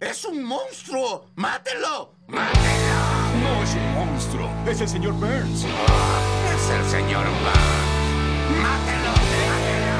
¡Es un monstruo! ¡Mátelo! ¡Mátelo! No es un monstruo, es el señor Burns. ¡Es el señor Burns! ¡Mátelo! ¡Mátelo!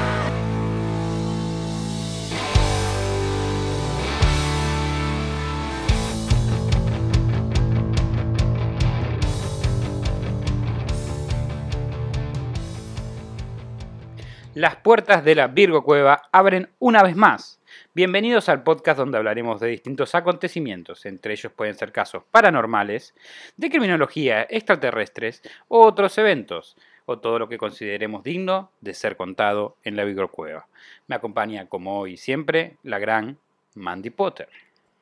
Las puertas de la Virgo Cueva abren una vez más. Bienvenidos al podcast donde hablaremos de distintos acontecimientos, entre ellos pueden ser casos paranormales, de criminología, extraterrestres o otros eventos, o todo lo que consideremos digno de ser contado en la Virgo Cueva. Me acompaña, como hoy siempre, la gran Mandy Potter.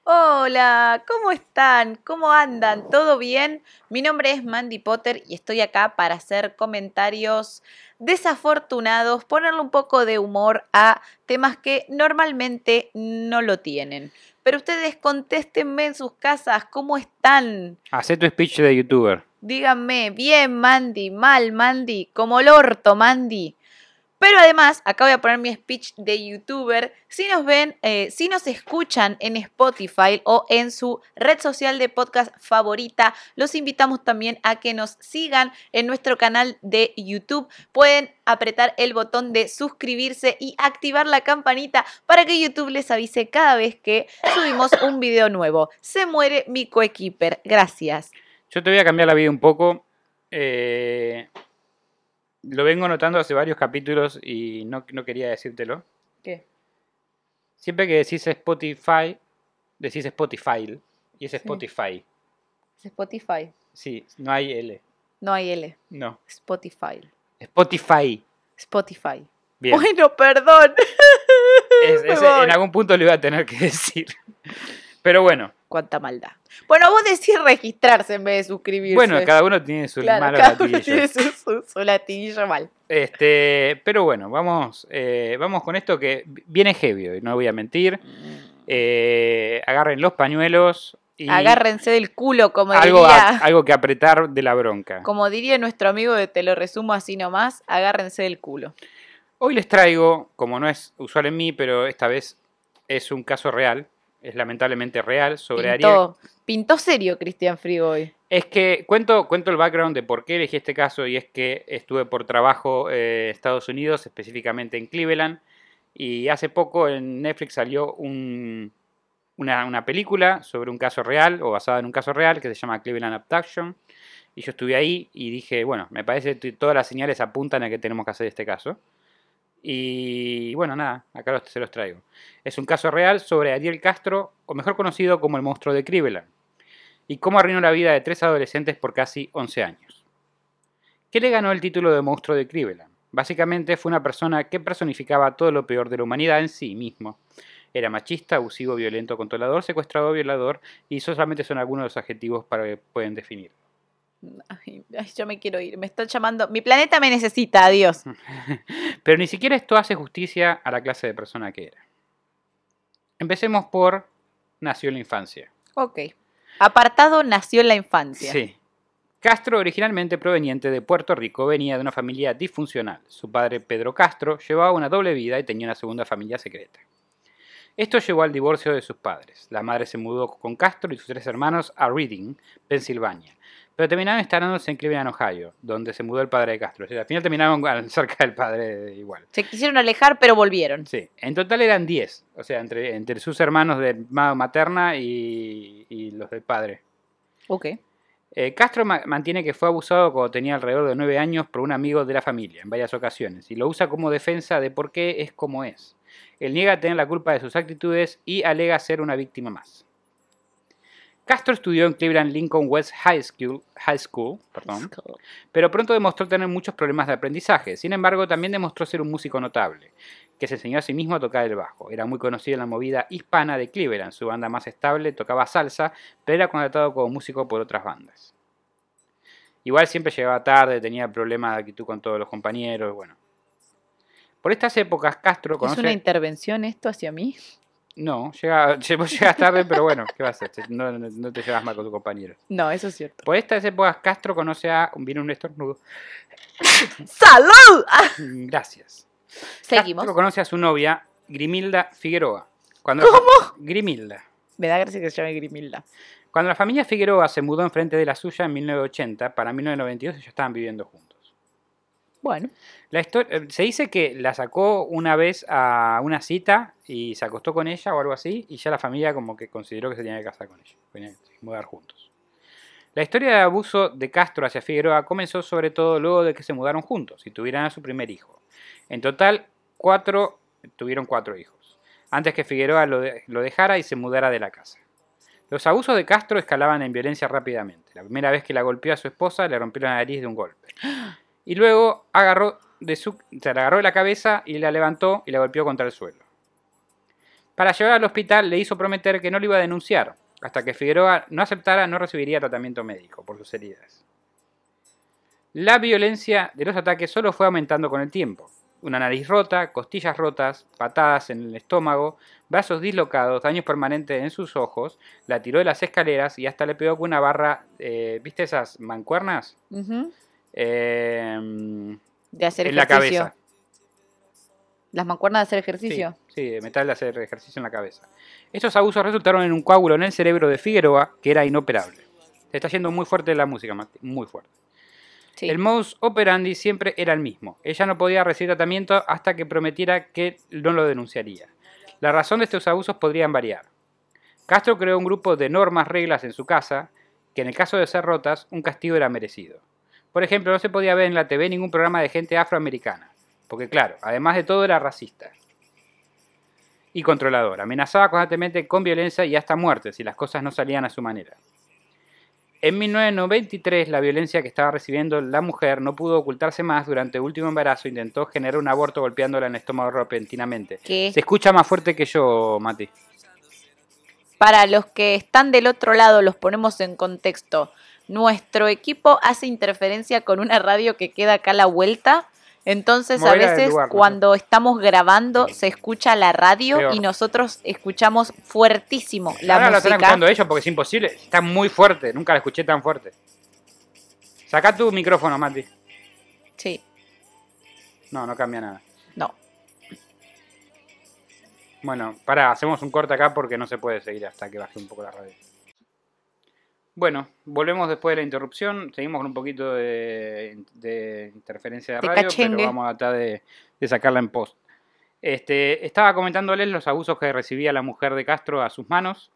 Hola, ¿cómo están? ¿Cómo andan? ¿Todo bien? Mi nombre es Mandy Potter y estoy acá para hacer comentarios desafortunados, ponerle un poco de humor a temas que normalmente no lo tienen. Pero ustedes contéstenme en sus casas, ¿cómo están? Hacé tu speech de youtuber. Díganme, bien Mandy, mal Mandy, como el orto Mandy. Pero además, acá voy a poner mi speech de youtuber. Si nos ven, eh, si nos escuchan en Spotify o en su red social de podcast favorita, los invitamos también a que nos sigan en nuestro canal de YouTube. Pueden apretar el botón de suscribirse y activar la campanita para que YouTube les avise cada vez que subimos un video nuevo. Se muere mi coequiper. Gracias. Yo te voy a cambiar la vida un poco. Eh, lo vengo notando hace varios capítulos y no, no quería decírtelo. ¿Qué? Siempre que decís Spotify, decís Spotify. Y es Sí. Spotify. Es Spotify. Sí, no hay L. No hay L. No. Spotify. Spotify. Spotify. Bien. Bueno, perdón. Es- es- en algún punto lo iba a tener que decir. Pero bueno. Cuánta maldad. Bueno, vos decís registrarse en vez de suscribirse. Bueno, cada uno tiene su Claro, malo cada uno tiene su, su, su latiguillo mal. Este, pero bueno, vamos, eh, vamos con esto que viene heavy hoy, no voy a mentir. Eh, agarren los pañuelos y Agárrense del culo, como algo, diría, a- algo que apretar de la bronca. como diría nuestro amigo de Te lo resumo así nomás, agárrense del culo. Hoy les traigo, como no es usual en mí, pero esta vez es un caso real, es lamentablemente real, sobre Ariel. Pintó, pintó serio Cristian Frigo hoy. Es que cuento, cuento el background de por qué elegí este caso y es que estuve por trabajo eh, en Estados Unidos, específicamente en Cleveland, y hace poco en Netflix salió un- una, una película sobre un caso real o basada en un caso real que se llama Cleveland Abduction. Y yo estuve ahí y dije, bueno, me parece que todas las señales apuntan a que tenemos que hacer este caso. Y bueno, nada, acá se los traigo. Es un caso real sobre Ariel Castro, o mejor conocido como el monstruo de Cleveland y cómo arruinó la vida de tres adolescentes por casi 11 años. ¿Qué le ganó el título de monstruo de Cleveland? Básicamente fue una persona que personificaba todo lo peor de la humanidad en sí mismo. Era machista, abusivo, violento, controlador, secuestrador, violador y solamente son algunos de los adjetivos para que pueden definir. Ay, ay, yo me quiero ir, me están llamando. Mi planeta me necesita, adiós. Pero ni siquiera esto hace justicia a la clase de persona que era. Empecemos por nació en la infancia. Ok. Apartado nació en la infancia. Sí. Castro, originalmente proveniente de Puerto Rico, venía de una familia disfuncional. Su padre, Pedro Castro, llevaba una doble vida y tenía una segunda familia secreta. Esto llevó al divorcio de sus padres. La madre se mudó con Castro y sus tres hermanos a Reading, Pensilvania. Pero terminaron instalándose en Cleveland, Ohio, donde se mudó el padre de Castro. O sea, al final terminaron cerca del padre igual. Se quisieron alejar, pero volvieron. Sí, en total eran 10. O sea, entre, entre sus hermanos de ma- materna y, y los del padre. Ok. Eh, Castro ma- mantiene que fue abusado cuando tenía alrededor de 9 años por un amigo de la familia en varias ocasiones y lo usa como defensa de por qué es como es. Él niega tener la culpa de sus actitudes y alega ser una víctima más. Castro estudió en Cleveland Lincoln West High School, High School perdón, pero pronto demostró tener muchos problemas de aprendizaje. Sin embargo, también demostró ser un músico notable, que se enseñó a sí mismo a tocar el bajo. Era muy conocido en la movida hispana de Cleveland. Su banda más estable tocaba salsa, pero era contratado como músico por otras bandas. Igual siempre llegaba tarde, tenía problemas de actitud con todos los compañeros, bueno. Por estas épocas, Castro ¿Es conoce... una intervención esto hacia mí? No, llega, vos llegas tarde, pero bueno, ¿qué vas a hacer? No, no- te llevas mal con tu compañero. No, eso es cierto. Por estas épocas, Castro conoce a... Viene un estornudo. ¡Salud! Ah, Gracias. Seguimos. Castro conoce a su novia, Grimilda Figueroa. Cuando ¿Cómo? Grimilda. Me da gracia que se llame Grimilda. Cuando la familia Figueroa se mudó enfrente de la suya en 1980, para 1992 ellos estaban viviendo juntos. Bueno, La eh, se dice que la sacó una vez a una cita y se acostó con ella o algo así, y ya la familia como que consideró que se tenía que casar con ella, tenía que mudar juntos. La historia de abuso de Castro hacia Figueroa comenzó sobre todo luego de que se mudaron juntos y tuvieran a su primer hijo. En total, cuatro, tuvieron cuatro hijos, antes que Figueroa lo, de- lo dejara y se mudara de la casa. Los abusos de Castro escalaban en violencia rápidamente. La primera vez que la golpeó a su esposa le rompió la nariz de un golpe. Y luego agarró de su, se la agarró de la cabeza y la levantó y la golpeó contra el suelo. Para llevar al hospital le hizo prometer que no lo iba a denunciar. Hasta que Figueroa no aceptara, no recibiría tratamiento médico por sus heridas. La violencia de los ataques solo fue aumentando con el tiempo. Una nariz rota, costillas rotas, patadas en el estómago, brazos dislocados, daños permanentes en sus ojos, la tiró de las escaleras y hasta le pegó con una barra, eh, ¿viste esas mancuernas? Eh, de hacer en la cabeza. Las mancuernas de hacer ejercicio. sí, de metal de hacer ejercicio en la cabeza. Estos abusos resultaron en un coágulo en el cerebro de Figueroa que era inoperable. Se está yendo muy fuerte la música, Mati, muy fuerte. Sí. El modus operandi siempre era el mismo. Ella no podía recibir tratamiento hasta que prometiera que no lo denunciaría. La razón de estos abusos podrían variar. Castro creó un grupo de normas, reglas en su casa, que en el caso de ser rotas, un castigo era merecido. Por ejemplo, no se podía ver en la TV ningún programa de gente afroamericana, porque claro, además de todo era racista y controlador. Amenazaba constantemente con violencia y hasta muerte si las cosas no salían a su manera. En 1993, la violencia que estaba recibiendo la mujer no pudo ocultarse más. Durante el último embarazo intentó generar un aborto golpeándola en el estómago repentinamente. ¿Qué? Se escucha más fuerte que yo, Mati. Para los que están del otro lado, los ponemos en contexto. Nuestro equipo hace interferencia con una radio que queda acá a la vuelta. Entonces, a veces, lugar, no sé. cuando estamos grabando, se escucha la radio Peor. y nosotros escuchamos fuertísimo la Ahora lo están música. escuchando ellos porque es imposible. Está muy fuerte. Nunca la escuché tan fuerte. Saca tu micrófono, Mati. Sí, No, no cambia nada. no. Bueno, pará, hacemos un corte acá porque no se puede seguir hasta que baje un poco la radio. Bueno, volvemos después de la interrupción. Seguimos con un poquito de, de interferencia de De radio, cachengue. pero vamos a tratar de, de sacarla en post. Este, estaba comentándoles los abusos que recibía la mujer de Castro a sus manos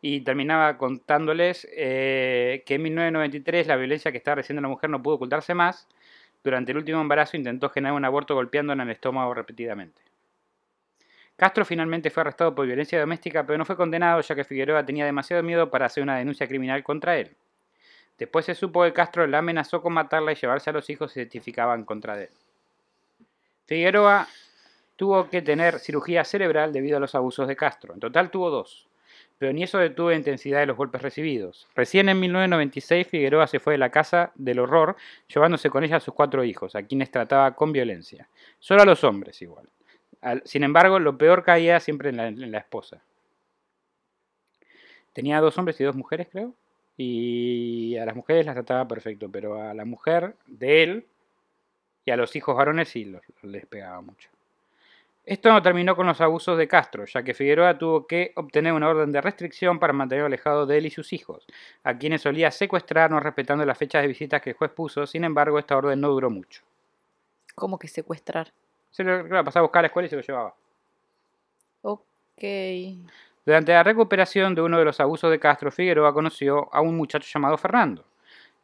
y terminaba contándoles eh, que en 1993 la violencia que estaba recibiendo la mujer no pudo ocultarse más. Durante el último embarazo intentó generar un aborto golpeándola en el estómago repetidamente. Castro finalmente fue arrestado por violencia doméstica, pero no fue condenado ya que Figueroa tenía demasiado miedo para hacer una denuncia criminal contra él. Después se supo que Castro la amenazó con matarla y llevarse a los hijos si se testificaban contra él. Figueroa tuvo que tener cirugía cerebral debido a los abusos de Castro. En total tuvo dos, pero ni eso detuvo la intensidad de los golpes recibidos. Recién en 1996 Figueroa se fue de la casa del horror, llevándose con ella a sus cuatro hijos, a quienes trataba con violencia. Solo a los hombres igual. Sin embargo, lo peor caía siempre en la, en la esposa. Tenía dos hombres y dos mujeres, creo. Y a las mujeres las trataba perfecto, pero a la mujer de él y a los hijos varones sí los, les pegaba mucho. Esto no terminó con los abusos de Castro, ya que Figueroa tuvo que obtener una orden de restricción para mantener alejado de él y sus hijos, a quienes solía secuestrar no respetando las fechas de visitas que el juez puso. Sin embargo, esta orden no duró mucho. ¿Cómo que secuestrar? Se lo claro, pasaba a buscar a la escuela y se lo llevaba. Ok. Durante la recuperación de uno de los abusos de Castro, Figueroa conoció a un muchacho llamado Fernando,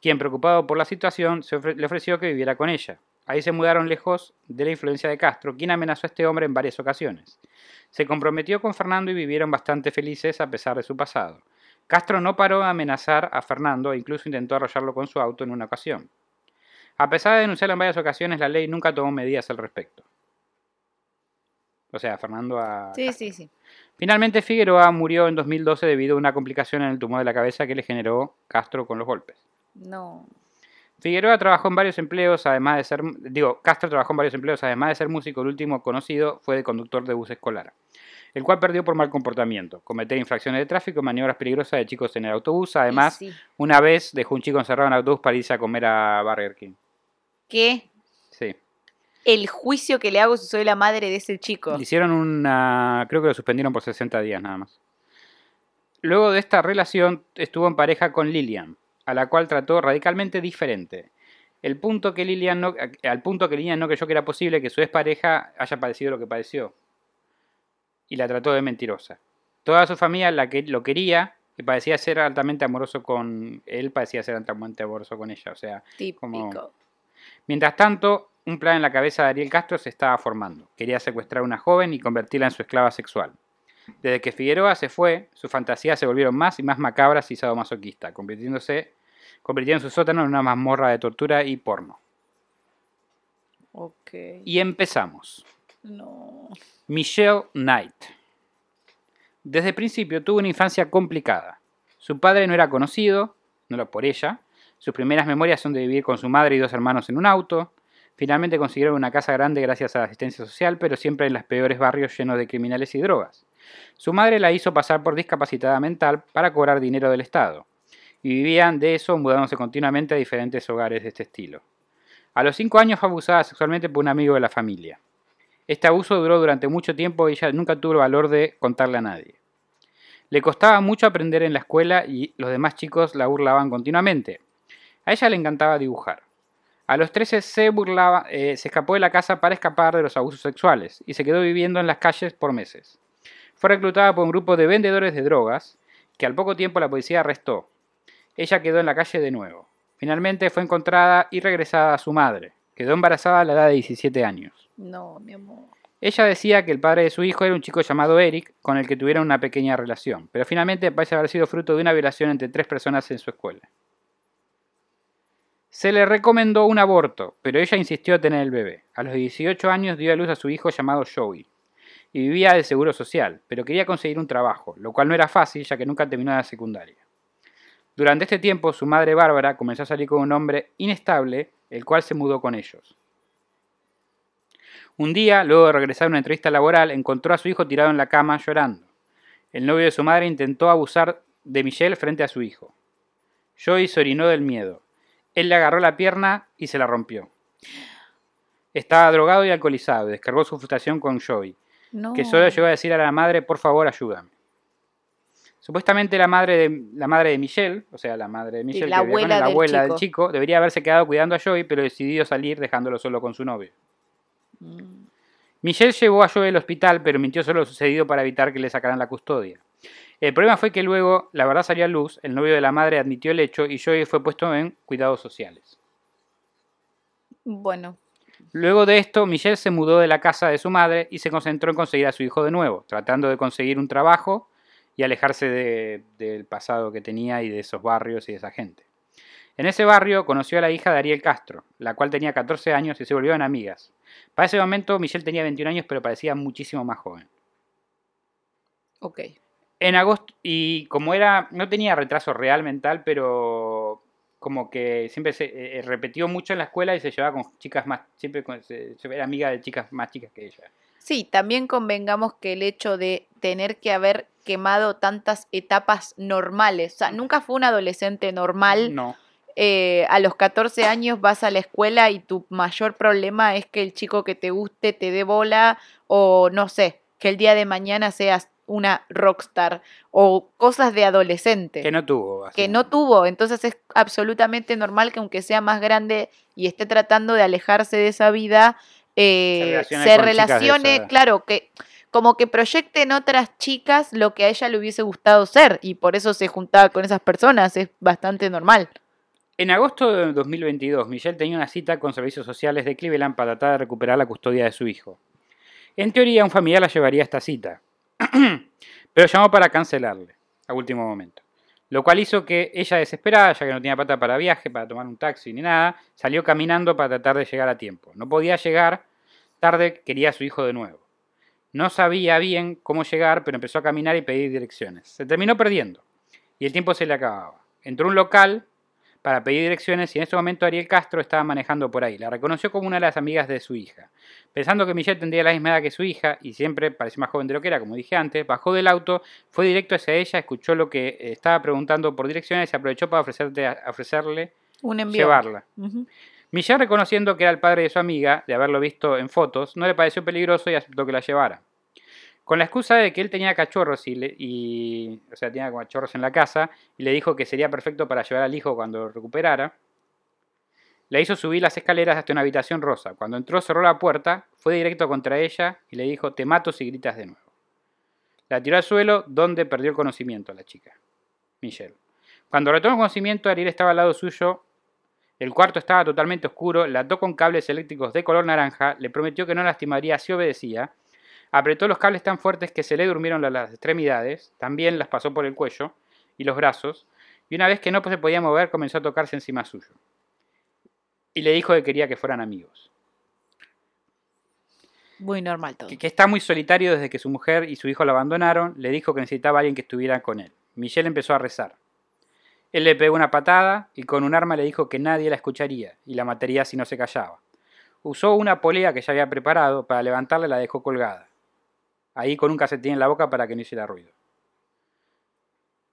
quien, preocupado por la situación, se ofre- le ofreció que viviera con ella. Ahí se mudaron lejos de la influencia de Castro, quien amenazó a este hombre en varias ocasiones. Se comprometió con Fernando y vivieron bastante felices a pesar de su pasado. Castro no paró de amenazar a Fernando e incluso intentó arrollarlo con su auto en una ocasión. A pesar de denunciarlo en varias ocasiones, la ley nunca tomó medidas al respecto. O sea, Fernando a... Sí, Castro. sí, sí. Finalmente Figueroa murió en 2012 debido a una complicación en el tumor de la cabeza que le generó Castro con los golpes. No. Figueroa trabajó en varios empleos, además de ser, digo, Castro trabajó en varios empleos, además de ser músico, el último conocido fue de conductor de bus escolar, el cual perdió por mal comportamiento, cometer infracciones de tráfico, maniobras peligrosas de chicos en el autobús, además, sí. una vez dejó un chico encerrado en el autobús para irse a comer a Burger King. ¿Qué? El juicio que le hago si soy la madre de ese chico. Le hicieron una, creo que lo suspendieron por 60 días nada más. Luego de esta relación estuvo en pareja con Lillian, a la cual trató radicalmente diferente. El punto que Lillian no, al punto que Lillian no creyó que era posible que su expareja haya padecido lo que padeció. Y la trató de mentirosa. Toda su familia la que, lo quería y parecía ser altamente amoroso con él, parecía ser altamente amoroso con ella. O sea, Típico. como- Mientras tanto, un plan en la cabeza de Ariel Castro se estaba formando. Quería secuestrar a una joven y convertirla en su esclava sexual. Desde que Figueroa se fue, sus fantasías se volvieron más y más macabras y sadomasoquistas, convirtiéndose, convirtiendo su sótano en una mazmorra de tortura y porno. Ok. Y empezamos. No. Michelle Knight. Desde el principio tuvo una infancia complicada. Su padre no era conocido, no lo por ella. Sus primeras memorias son de vivir con su madre y dos hermanos en un auto. Finalmente consiguieron una casa grande gracias a la asistencia social, pero siempre en los peores barrios llenos de criminales y drogas. Su madre la hizo pasar por discapacitada mental para cobrar dinero del Estado. Y vivían de eso mudándose continuamente a diferentes hogares de este estilo. A los cinco años fue abusada sexualmente por un amigo de la familia. Este abuso duró durante mucho tiempo y ella nunca tuvo el valor de contarle a nadie. Le costaba mucho aprender en la escuela y los demás chicos la burlaban continuamente. A ella le encantaba dibujar. A los 13 se burlaba, eh, se escapó de la casa para escapar de los abusos sexuales y se quedó viviendo en las calles por meses. Fue reclutada por un grupo de vendedores de drogas que al poco tiempo la policía arrestó. Ella quedó en la calle de nuevo. Finalmente fue encontrada y regresada a su madre. Quedó embarazada a la edad de 17 años. No, mi amor. Ella decía que el padre de su hijo era un chico llamado Eric, con el que tuvieron una pequeña relación, pero finalmente parece haber sido fruto de una violación entre tres personas en su escuela. Se le recomendó un aborto, pero ella insistió en tener el bebé. A los 18 años dio a luz a su hijo llamado Joey, y vivía de seguro social, pero quería conseguir un trabajo, lo cual no era fácil ya que nunca terminó la secundaria. Durante este tiempo, su madre Bárbara comenzó a salir con un hombre inestable, el cual se mudó con ellos. Un día, luego de regresar a una entrevista laboral, encontró a su hijo tirado en la cama llorando. El novio de su madre intentó abusar de Michelle frente a su hijo. Joey se orinó del miedo. Él le agarró la pierna y se la rompió. Estaba drogado y alcoholizado y descargó su frustración con Joey, No. que solo llegó a decir a la madre, por favor, ayúdame. Supuestamente la madre de, la madre de Michelle, o sea, la madre de Michelle, la que con abuela la del abuela del chico. chico, debería haberse quedado cuidando a Joey, pero decidió salir dejándolo solo con su novio. Mm. Michelle llevó a Joey al hospital, pero mintió sobre lo sucedido para evitar que le sacaran la custodia. El problema fue que luego la verdad salió a luz, el novio de la madre admitió el hecho y Joey fue puesto en cuidados sociales. Bueno, Luego de esto, Michelle se mudó de la casa de su madre y se concentró en conseguir a su hijo de nuevo, tratando de conseguir un trabajo y alejarse de- del pasado que tenía y de esos barrios y de esa gente. En ese barrio conoció a la hija de Ariel Castro, la cual tenía 14 años y se volvieron amigas. Para ese momento Michelle tenía 21 años pero parecía muchísimo más joven. ok. En agosto, y como era, no tenía retraso real mental, pero como que siempre se eh, repetió mucho en la escuela y se llevaba con chicas más, siempre con- se- se- era amiga de chicas más chicas que ella. Sí, también convengamos que el hecho de tener que haber quemado tantas etapas normales, o sea, nunca fue un adolescente normal. No. eh, a los 14 años vas a la escuela y tu mayor problema es que el chico que te guste te dé bola o no sé, que el día de mañana seas una rockstar o cosas de adolescente Que no tuvo. que no tuvo. Entonces es absolutamente normal que aunque sea más grande y esté tratando de alejarse de esa vida, eh, Se relacione se relacione, claro, que como que proyecte en otras chicas lo que a ella le hubiese gustado ser y por eso se juntaba con esas personas. Es bastante normal. En agosto de 2022, Michelle tenía una cita con servicios sociales de Cleveland para tratar de recuperar la custodia de su hijo. En teoría, un familiar la llevaría a esta cita, pero llamó para cancelarle a último momento. Lo cual hizo que ella, desesperada, ya que no tenía plata para viaje, para tomar un taxi ni nada, salió caminando para tratar de llegar a tiempo. No podía llegar, tarde quería a su hijo de nuevo. No sabía bien cómo llegar, pero empezó a caminar y pedir direcciones. Se terminó perdiendo y el tiempo se le acababa. Entró a un local para pedir direcciones y en ese momento Ariel Castro estaba manejando por ahí. La reconoció como una de las amigas de su hija. Pensando que Michelle tendría la misma edad que su hija y siempre parecía más joven de lo que era, como dije antes, bajó del auto, fue directo hacia ella, escuchó lo que estaba preguntando por direcciones y aprovechó para ofrecerte- ofrecerle Un envío. llevarla. Michelle, reconociendo que era el padre de su amiga, de haberlo visto en fotos, no le pareció peligroso y aceptó que la llevara. Con la excusa de que él tenía cachorros y, le- o sea, tenía cachorros en la casa y le dijo que sería perfecto para llevar al hijo cuando lo recuperara, la hizo subir las escaleras hasta una habitación rosa. Cuando entró cerró la puerta, fue directo contra ella y le dijo, te mato si gritas de nuevo. La tiró al suelo, donde perdió el conocimiento la chica, Michelle. Cuando retomó el conocimiento, Ariel estaba al lado suyo, el cuarto estaba totalmente oscuro, la ató con cables eléctricos de color naranja, le prometió que no lastimaría si obedecía, apretó los cables tan fuertes que se le durmieron la- las extremidades, también las pasó por el cuello y los brazos, y una vez que no se podía mover comenzó a tocarse encima suyo. Y le dijo que quería que fueran amigos. Muy normal todo. Que, que está muy solitario desde que su mujer y su hijo lo abandonaron, le dijo que necesitaba a alguien que estuviera con él. Michelle empezó a rezar. Él le pegó una patada y con un arma le dijo que nadie la escucharía y la mataría si no se callaba. Usó una polea que ya había preparado para levantarla y la dejó colgada. Ahí con un casetín en la boca para que no hiciera ruido.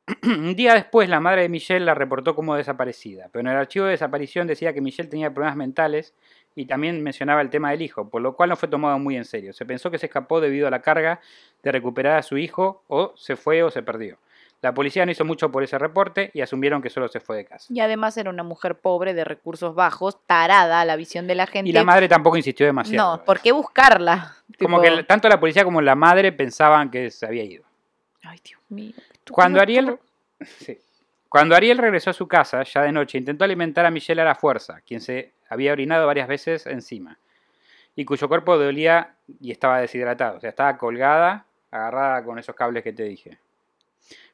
un día después la madre de Michelle la reportó como desaparecida, pero en el archivo de desaparición decía que Michelle tenía problemas mentales y también mencionaba el tema del hijo, por lo cual no fue tomado muy en serio. Se pensó que se escapó debido a la carga de recuperar a su hijo o se fue o se perdió. La policía no hizo mucho por ese reporte y asumieron que solo se fue de casa. Y además era una mujer pobre de recursos bajos, tarada a la visión de la gente. Y la madre tampoco insistió demasiado. no, ¿por qué buscarla? Como Tipo, que tanto la policía como la madre pensaban que se había ido. Ay, Dios mío. Cuando Ariel, sí. Cuando Ariel regresó a su casa, ya de noche, intentó alimentar a Michelle a la fuerza, quien se había orinado varias veces encima, y cuyo cuerpo dolía y estaba deshidratado. O sea, estaba colgada, agarrada con esos cables que te dije.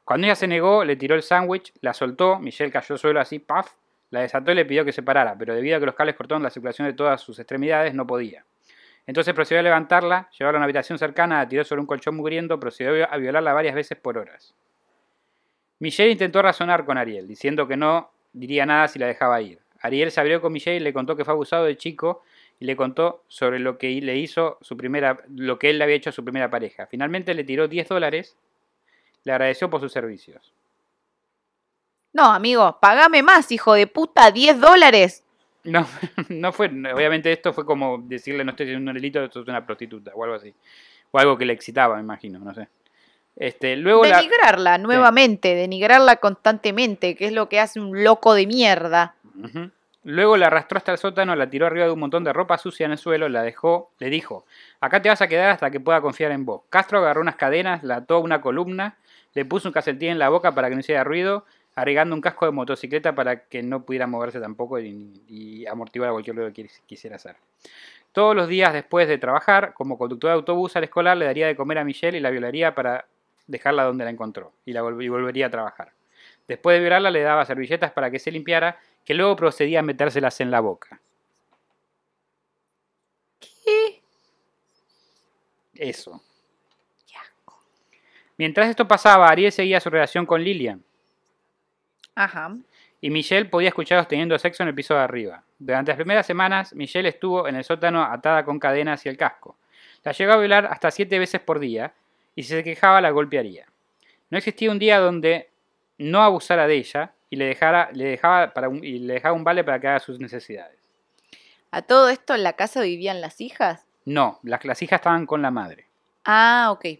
Cuando ella se negó, le tiró el sándwich, la soltó, Michelle cayó al suelo así, paf, la desató y le pidió que se parara, pero debido a que los cables cortaron la circulación de todas sus extremidades, no podía. Entonces procedió a levantarla, llevarla a una habitación cercana, la tiró sobre un colchón mugriento, procedió a violarla varias veces por horas. Michelle intentó razonar con Ariel, diciendo que no diría nada si la dejaba ir. Ariel se abrió con Michelle y le contó que fue abusado de chico y le contó sobre lo que le hizo su primera, lo que él le había hecho a su primera pareja. Finalmente le tiró 10 dólares, le agradeció por sus servicios. No, amigo, pagame más, hijo de puta, 10 dólares. No, no fue, obviamente esto fue como decirle no estoy haciendo un delito, esto es una prostituta o algo así. O algo que le excitaba, me imagino, no sé. Este, luego la, Denigrarla nuevamente, denigrarla constantemente, que es lo que hace un loco de mierda. Luego la arrastró hasta el sótano, la tiró arriba de un montón de ropa sucia en el suelo, la dejó, le dijo, acá te vas a quedar hasta que pueda confiar en vos. Castro agarró unas cadenas, la ató a una columna, le puso un casetín en la boca para que no hiciera ruido, agregando un casco de motocicleta para que no pudiera moverse tampoco y, y amortiguar cualquier ruido que quisiera hacer. Todos los días después de trabajar, como conductor de autobús al escolar, le daría de comer a Michelle y la violaría para dejarla donde la encontró y, la y volvería a trabajar. Después de violarla le daba servilletas para que se limpiara, que luego procedía a metérselas en la boca. ¿Qué? Eso. Mientras esto pasaba, Ariel seguía su relación con Lilian Ajá. y Michelle podía escucharlos teniendo sexo en el piso de arriba. Durante las primeras semanas, Michelle estuvo en el sótano atada con cadenas y el casco. La llegó a violar hasta siete veces por día y si se quejaba la golpearía. No existía un día donde no abusara de ella y le dejara, le dejaba para un, y le dejaba un vale para que haga sus necesidades. ¿A todo esto en la casa vivían las hijas? No, las, las hijas estaban con la madre. Ah, ok.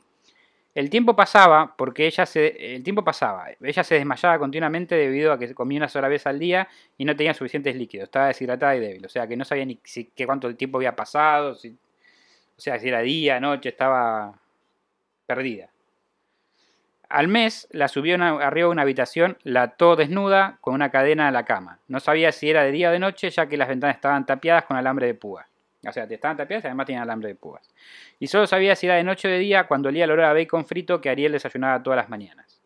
El tiempo pasaba porque ella se el tiempo pasaba. Ella se desmayaba continuamente debido a que comía una sola vez al día y no tenía suficientes líquidos. Estaba deshidratada y débil. O sea que no sabía ni si, cuánto tiempo había pasado. si- o sea, si era día, noche, estaba perdida. Al mes la subió arriba de una habitación, la ató desnuda con una cadena a la cama. No sabía si era de día o de noche, ya que las ventanas estaban tapiadas con alambre de púa. O sea, te estaban tapiadas y además tenían alambre de púas. Y solo sabía si era de noche o de día cuando olía el olor a bacon frito que Ariel desayunaba todas las mañanas.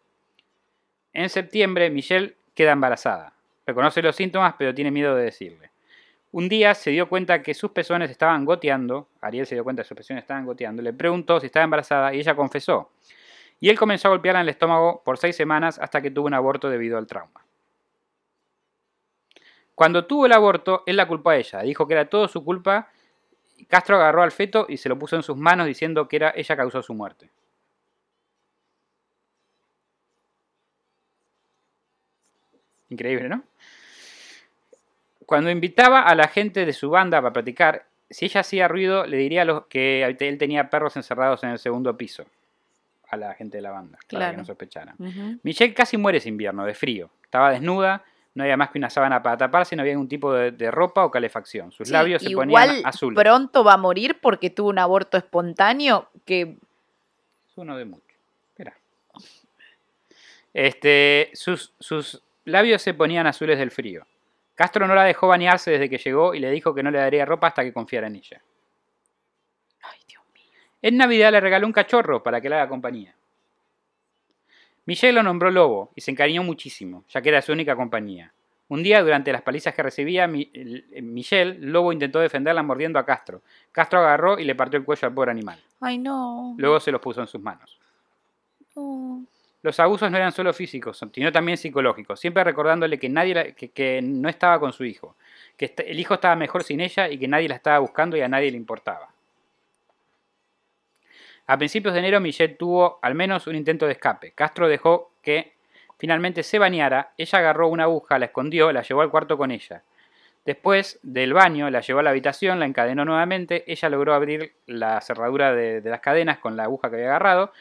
En septiembre, Michelle queda embarazada. Reconoce los síntomas, pero tiene miedo de decirle. Un día se dio cuenta que sus pezones estaban goteando. Ariel se dio cuenta que sus pezones estaban goteando. Le preguntó si estaba embarazada y ella confesó. Y él comenzó a golpearla en el estómago por seis semanas hasta que tuvo un aborto debido al trauma. Cuando tuvo el aborto, él la culpó a ella. Dijo que era todo su culpa Castro agarró al feto y se lo puso en sus manos diciendo que era ella causó su muerte. Increíble, ¿no? Cuando invitaba a la gente de su banda para platicar, si ella hacía ruido, le diría a los que él tenía perros encerrados en el segundo piso. a la gente de la banda, para Claro. que no sospecharan. Ujú. Michelle casi muere ese invierno, de frío. Estaba desnuda, no había más que una sábana para taparse, no había ningún tipo de, de ropa o calefacción. Sus Sí, labios se igual ponían azules. pronto va a morir porque tuvo un aborto espontáneo que Es uno de muchos. Espera. Este, sus, sus labios se ponían azules del frío. Castro no la dejó bañarse desde que llegó y le dijo que no le daría ropa hasta que confiara en ella. Ay, Dios mío. En Navidad le regaló un cachorro para que le haga compañía. Michelle lo nombró Lobo y se encariñó muchísimo, ya que era su única compañía. Un día, durante las palizas que recibía, el- Michelle, Lobo intentó defenderla mordiendo a Castro. Castro agarró y le partió el cuello al pobre animal. Ay, no. Luego se los puso en sus manos. no. Los abusos no eran solo físicos, sino también psicológicos, siempre recordándole que, nadie la- que, que no estaba con su hijo, que el hijo estaba mejor sin ella y que nadie la estaba buscando y a nadie le importaba. A principios de enero Michelle tuvo al menos un intento de escape. Castro dejó que finalmente se bañara, ella agarró una aguja, la escondió, la llevó al cuarto con ella. Después del baño, la llevó a la habitación, la encadenó nuevamente, ella logró abrir la cerradura de, las cadenas con la aguja que había agarrado,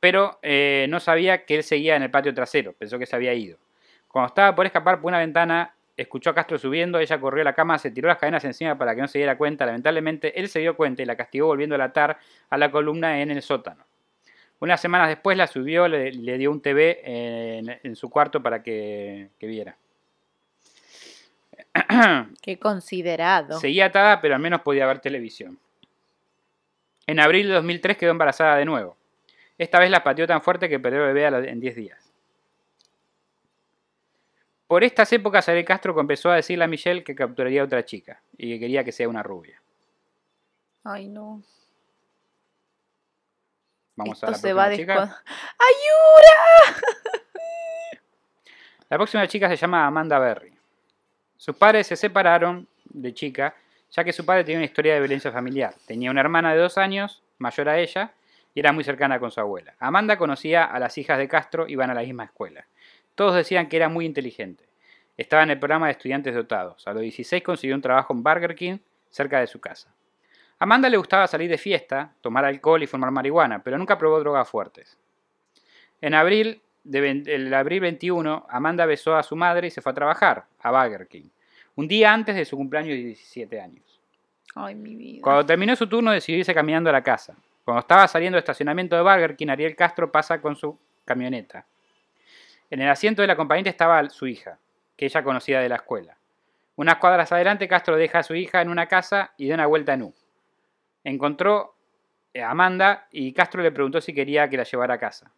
pero eh, no sabía que él seguía en el patio trasero, pensó que se había ido. Cuando estaba por escapar por una ventana, escuchó a Castro subiendo, ella corrió a la cama, se tiró las cadenas encima para que no se diera cuenta, lamentablemente él se dio cuenta y la castigó volviendo a atar a la columna en el sótano. Unas semanas después la subió, le, le dio un TV en, en su cuarto para que, que viera. Qué considerado. Seguía atada, pero al menos podía ver televisión. En abril de 2003 quedó embarazada de nuevo. Esta vez la pateó tan fuerte que perdió el bebé en 10 días. Por estas épocas, Ariel Castro empezó a decirle a Michelle que capturaría a otra chica y que quería que sea una rubia. Ay, no. Vamos Esto a la se va chica. ¡Ayura! La próxima chica se llama Amanda Berry. Sus padres se separaron de chica, ya que su padre tenía una historia de violencia familiar. Tenía una hermana de dos años, mayor a ella, y era muy cercana con su abuela. Amanda conocía a las hijas de Castro y iban a la misma escuela. Todos decían que era muy inteligente. Estaba en el programa de estudiantes dotados. A los 16 consiguió un trabajo en Burger King, cerca de su casa. A Amanda le gustaba salir de fiesta, tomar alcohol y fumar marihuana, pero nunca probó drogas fuertes. En abril, de el abril 21, Amanda besó a su madre y se fue a trabajar a Burger King, un día antes de su cumpleaños de 17 años. Ay, mi vida. Cuando terminó su turno decidió irse caminando a la casa. Cuando estaba saliendo del estacionamiento de Burger King, Ariel Castro pasa con su camioneta. En el asiento de la compañera estaba su hija, que ella conocía de la escuela. Unas cuadras adelante, Castro deja a su hija en una casa y da una vuelta en U. Encontró eh, a Amanda y Castro le preguntó si quería que la llevara a casa.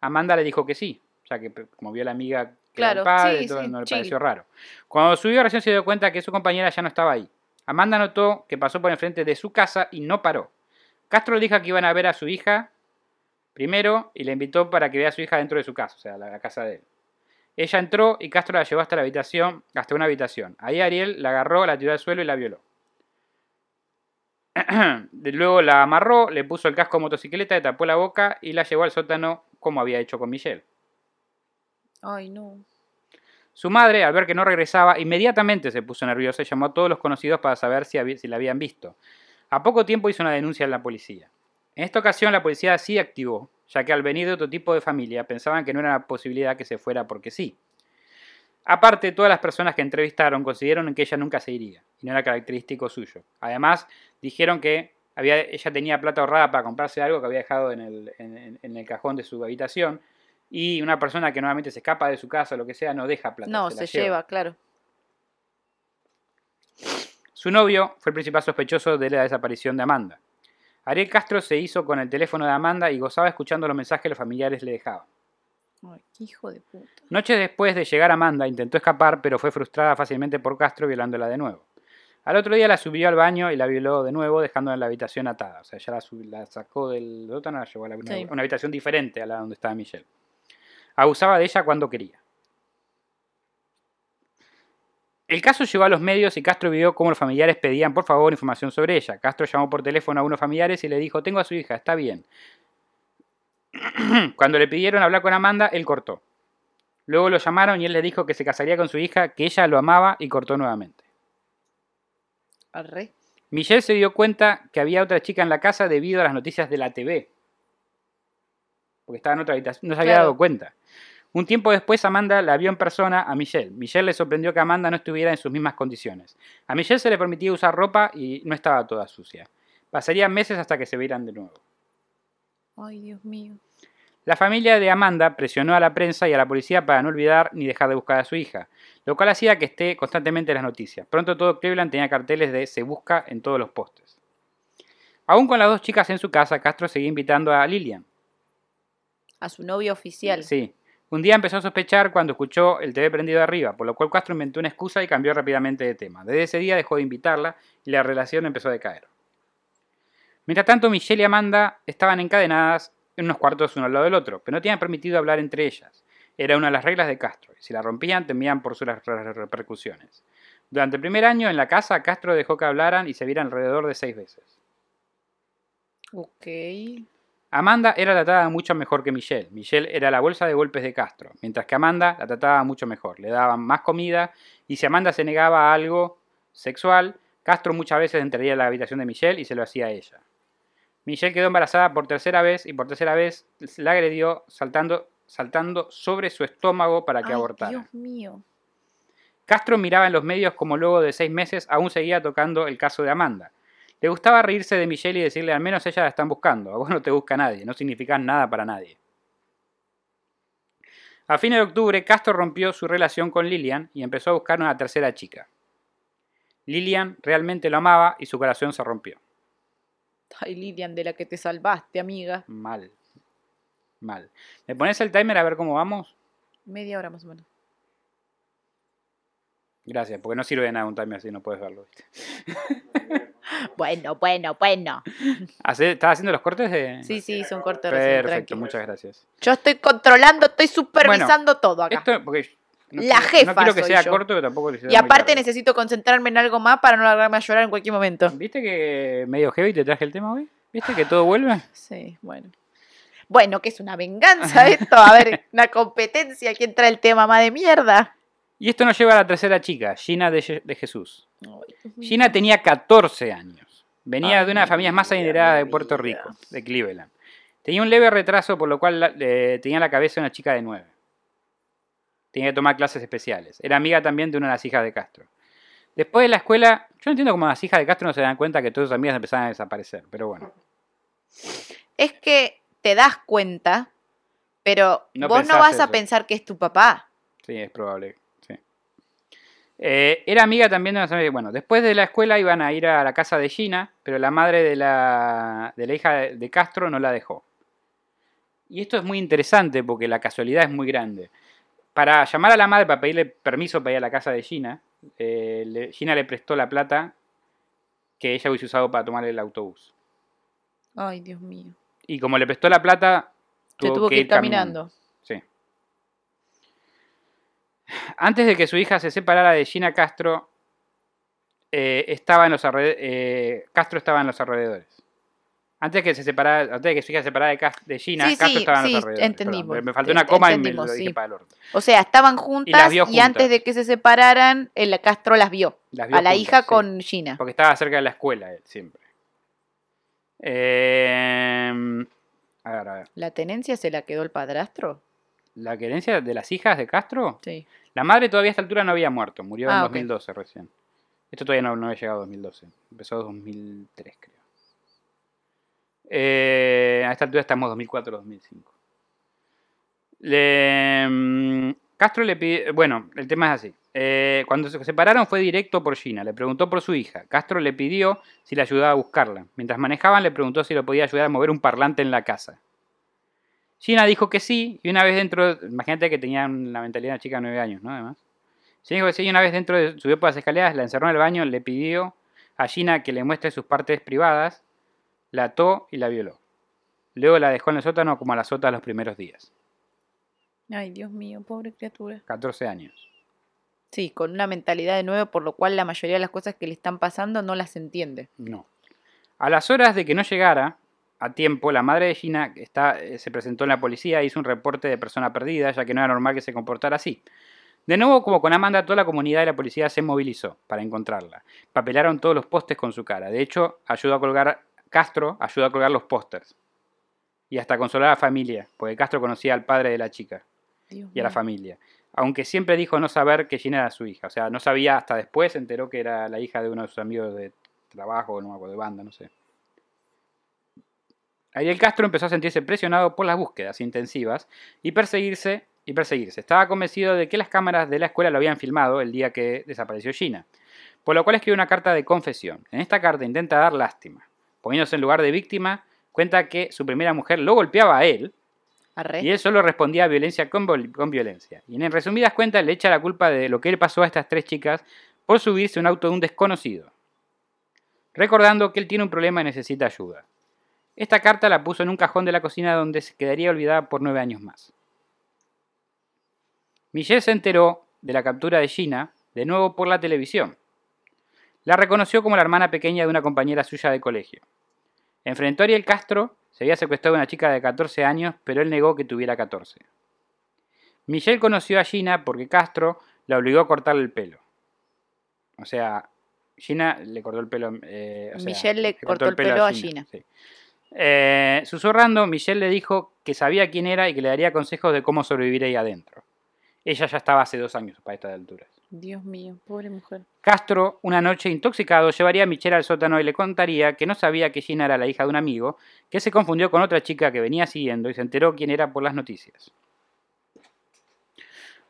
Amanda le dijo que sí, ya que como vio a la amiga que era el Claro, padre, sí, todo, sí, no le pareció raro. Cuando subió recién se dio cuenta que su compañera ya no estaba ahí. Amanda notó que pasó por enfrente de su casa y no paró. Castro le dijo que iban a ver a su hija primero y le invitó para que vea a su hija dentro de su casa, o sea, la, la casa de él. Ella entró y Castro la llevó hasta la habitación, hasta una habitación. Ahí Ariel la agarró, la tiró al suelo y la violó. Luego la amarró, le puso el casco de motocicleta, le tapó la boca y la llevó al sótano como había hecho con Michelle. Ay, no. Su madre, al ver que no regresaba, inmediatamente se puso nerviosa y llamó a todos los conocidos para saber si, había- si la habían visto. A poco tiempo hizo una denuncia en la policía. En esta ocasión la policía sí activó, ya que al venir de otro tipo de familia pensaban que no era una posibilidad que se fuera porque sí. Aparte, todas las personas que entrevistaron consideraron que ella nunca se iría, y no era característico suyo. Además, dijeron que había, ella tenía plata ahorrada para comprarse algo que había dejado en el, en- el cajón de su habitación, y una persona que normalmente se escapa de su casa o lo que sea no deja plata. No, se lleva, claro. Su novio fue el principal sospechoso de la desaparición de Amanda. Ariel Castro se hizo con el teléfono de Amanda y gozaba escuchando los mensajes que los familiares le dejaban. Ay, qué hijo de puta. Noches después de llegar Amanda, intentó escapar, pero fue frustrada fácilmente por Castro violándola de nuevo. Al otro día la subió al baño y la violó de nuevo, dejándola en la habitación atada. O sea, ya la, sacó del sótano la llevó a la- una, Sí. una habitación diferente a la donde estaba Michelle. Abusaba de ella cuando quería. El caso llegó a los medios y Castro vio cómo los familiares pedían por favor información sobre ella. Castro llamó por teléfono a unos familiares y le dijo, tengo a su hija, está bien. Cuando le pidieron hablar con Amanda, él cortó. Luego lo llamaron y él le dijo que se casaría con su hija, que ella lo amaba y cortó nuevamente. Arre. Michelle se dio cuenta que había otra chica en la casa debido a las noticias de la TV. porque estaba en otra habitación, no se había Claro. dado cuenta. Un tiempo después, Amanda la vio en persona a Michelle. Michelle le sorprendió que Amanda no estuviera en sus mismas condiciones. A Michelle se le permitía usar ropa y no estaba toda sucia. Pasarían meses hasta que se vieran de nuevo. Ay, Dios mío. La familia de Amanda presionó a la prensa y a la policía para no olvidar ni dejar de buscar a su hija, lo cual hacía que esté constantemente en las noticias. Pronto todo Cleveland tenía carteles de se busca en todos los postes. Aún con las dos chicas en su casa, Castro seguía invitando a Lillian. A su novio oficial. Sí. Un día empezó a sospechar cuando escuchó el TV prendido arriba, por lo cual Castro inventó una excusa y cambió rápidamente de tema. Desde ese día dejó de invitarla y la relación empezó a decaer. Mientras tanto, Michelle y Amanda estaban encadenadas en unos cuartos uno al lado del otro, pero no tenían permitido hablar entre ellas. Era una de las reglas de Castro, y si la rompían temían por sus re- re- repercusiones. Durante el primer año en la casa, Castro dejó que hablaran y se vieran alrededor de seis veces. Ok. Amanda era tratada mucho mejor que Michelle. Michelle era la bolsa de golpes de Castro, mientras que Amanda la trataba mucho mejor. Le daban más comida y si Amanda se negaba a algo sexual, Castro muchas veces entraría en la habitación de Michelle y se lo hacía a ella. Michelle quedó embarazada por tercera vez y por tercera vez la agredió saltando, saltando sobre su estómago para que Ay, abortara. Dios mío. Castro miraba en los medios como luego de seis meses aún seguía tocando el caso de Amanda. Le gustaba reírse de Michelle y decirle al menos ella la están buscando, a vos no te busca nadie, no significas nada para nadie. A fines de octubre, Castro rompió su relación con Lillian y empezó a buscar una tercera chica. Lillian realmente lo amaba y su corazón se rompió. Ay, Lilian, de la que te salvaste, amiga. Mal. Mal. ¿Me pones el timer a ver cómo vamos? Media hora más o menos. Gracias, porque no sirve de nada un timer así, no puedes verlo. ¿viste? Bueno, bueno, bueno. ¿Estás haciendo los cortes de...? Sí, sí, son cortes recién, Perfecto, tranqui. muchas gracias. Yo estoy controlando, estoy supervisando todo acá. Esto, porque no La quiero- jefa No quiero que soy sea yo. corto, pero tampoco que sea y aparte necesito concentrarme en algo más para no largarme a llorar en cualquier momento. ¿Viste que medio heavy te traje el tema hoy? ¿Viste que todo vuelve? Sí, bueno. Bueno, que es una venganza esto. A ver, una competencia. ¿Quién trae el tema más de mierda? Y esto nos lleva a la tercera chica, Gina de, Je- de Jesús. Gina tenía 14 años. Venía Ay, de una de las familias más adineradas de Puerto. Rico, de Cleveland. Tenía un leve retraso, por lo cual le- tenía la cabeza de una chica de 9. Tenía que tomar clases especiales. Era amiga también de una de las hijas de Castro. Después de la escuela, yo no entiendo cómo las hijas de Castro no se dan cuenta que todas sus amigas empezaban a desaparecer, pero bueno. Es que te das cuenta, pero No vos no vas a pensar que es tu papá. Sí, es probable. Eh, era amiga también de amigas. Bueno, después de la escuela iban a ir a la casa de Gina, pero la madre de la, de la hija de, Castro no la dejó. Y esto es muy interesante porque la casualidad es muy grande. Para llamar a la madre para pedirle permiso para ir a la casa de Gina, eh, le- Gina le prestó la plata que ella hubiese usado para tomar el autobús. Ay, Dios mío. Y como le prestó la plata, Se tuvo que ir caminando. Antes de que su hija se separara de Gina Castro, eh, estaba en los eh, Castro estaba en los alrededores. Antes de que se separara, antes de que su hija se separara de, Cas- de Gina, Sí, Castro sí, estaba en sí, los alrededores. entendimos. Perdón, me faltó una coma y me lo dije para el orto. O sea, estaban juntas y, antes de que se separaran, el Castro las vio. Las vio a la juntas, hija con Gina. Porque estaba cerca de la escuela él, siempre. Eh, a ver, a ver. ¿La tenencia se la quedó el padrastro? ¿La querencia de las hijas de Castro? Sí. La madre todavía a esta altura no había muerto, murió en Ah, ok. 2012 recién. Esto todavía no, no había llegado a 2012, empezó en 2003 creo. Eh, a esta altura estamos 2004-2005. Le, mm, Castro le pidió, bueno, el tema es así. Eh, cuando se separaron fue directo por Gina, le preguntó por su hija. Castro le pidió si le ayudaba a buscarla. Mientras manejaban le preguntó si lo podía ayudar a mover un parlante en la casa. Gina dijo que sí, y una vez dentro, imagínate que tenía la mentalidad de una chica de 9 años, ¿no? Además. Gina dijo que sí, y una vez dentro, de, subió por las escaleras, la encerró en el baño, le pidió a Gina que le muestre sus partes privadas, la ató y la violó. Luego la dejó en el sótano como a la sota los primeros días. Ay, Dios mío, pobre criatura. 14 años. Sí, con una mentalidad de nueve, por lo cual la mayoría de las cosas que le están pasando no las entiende. No. A las horas de que no llegara a tiempo, la madre de Gina está, eh, se presentó en la policía e hizo un reporte de persona perdida, ya que no era normal que se comportara así. De nuevo, como con Amanda, toda la comunidad y la policía se movilizó para encontrarla. Papelaron todos los postes con su cara. De hecho, ayudó a colgar, Castro ayudó a colgar los pósters. y hasta consolar a la familia, porque Castro conocía al padre de la chica Dios y a la familia. Aunque siempre dijo no saber que Gina era su hija. O sea, no sabía hasta después, se enteró que era la hija de uno de sus amigos de trabajo, no de banda, no sé. Ariel Castro empezó a sentirse presionado por las búsquedas intensivas y perseguirse y perseguirse. Estaba convencido de que las cámaras de la escuela lo habían filmado el día que desapareció Gina, por lo cual escribió una carta de confesión. En esta carta intenta dar lástima. Poniéndose en lugar de víctima, cuenta que su primera mujer lo golpeaba a él Arre. y él solo respondía a violencia con violencia. Y en resumidas cuentas le echa la culpa de lo que le pasó a estas tres chicas por subirse a un auto de un desconocido. Recordando que él tiene un problema y necesita ayuda. Esta carta la puso en un cajón de la cocina donde se quedaría olvidada por nueve años más. Michelle se enteró de la captura de Gina de nuevo por la televisión. La reconoció como la hermana pequeña de una compañera suya de colegio. Enfrentó a Ariel Castro, se había secuestrado a una chica de 14 años, pero él negó que tuviera 14. Michelle conoció a Gina porque Castro la obligó a cortarle el pelo. O sea, Gina le cortó el pelo. eh, o sea, Michelle le cortó el pelo a Gina. sí. Eh, susurrando, Michelle le dijo que sabía quién era y que le daría consejos de cómo sobrevivir ahí adentro. Ella ya estaba hace dos años para estas alturas. Dios mío, pobre mujer. Castro, una noche intoxicado, llevaría a Michelle al sótano y le contaría que no sabía que Gina era la hija de un amigo, que se confundió con otra chica que venía siguiendo y se enteró quién era por las noticias.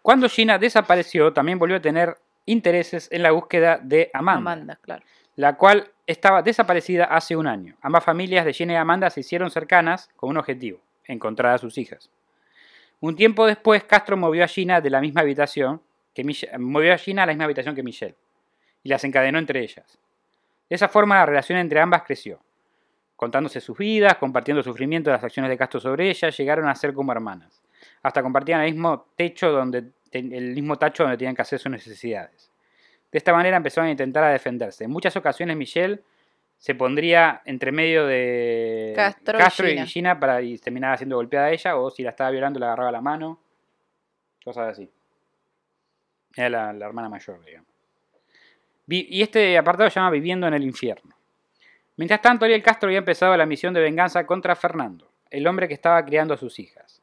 Cuando Gina desapareció, también volvió a tener intereses en la búsqueda de Amanda, Amanda, claro. la cual estaba desaparecida hace un año. Ambas familias de Gina y Amanda se hicieron cercanas con un objetivo, encontrar a sus hijas. Un tiempo después, Castro movió a Gina de la misma habitación que Mich- movió a Gina a la misma habitación que Michelle y las encadenó entre ellas. De esa forma, la relación entre ambas creció. Contándose sus vidas, compartiendo sufrimiento de las acciones de Castro sobre ellas, llegaron a ser como hermanas. Hasta compartían el mismo techo donde el mismo tacho donde tenían que hacer sus necesidades. De esta manera empezaron a intentar a defenderse. En muchas ocasiones Michelle se pondría entre medio de Castro y y Gina. Gina para y terminaba siendo golpeada a ella, o si la estaba violando le agarraba la mano, cosas así. Era la, la hermana mayor, digamos. Vi- y este apartado se llama Viviendo en el infierno. Mientras tanto, Ariel Castro había empezado la misión de venganza contra Fernando, el hombre que estaba criando a sus hijas,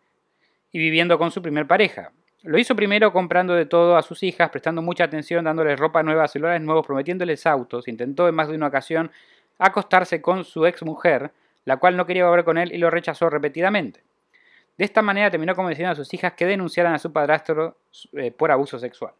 y viviendo con su primer pareja. Lo hizo primero comprando de todo a sus hijas, prestando mucha atención, dándoles ropa nueva, celulares nuevos, prometiéndoles autos. Intentó en más de una ocasión acostarse con su ex mujer, la cual no quería volver con él y lo rechazó repetidamente. De esta manera terminó convenciendo a sus hijas que denunciaran a su padrastro eh, por abuso sexual.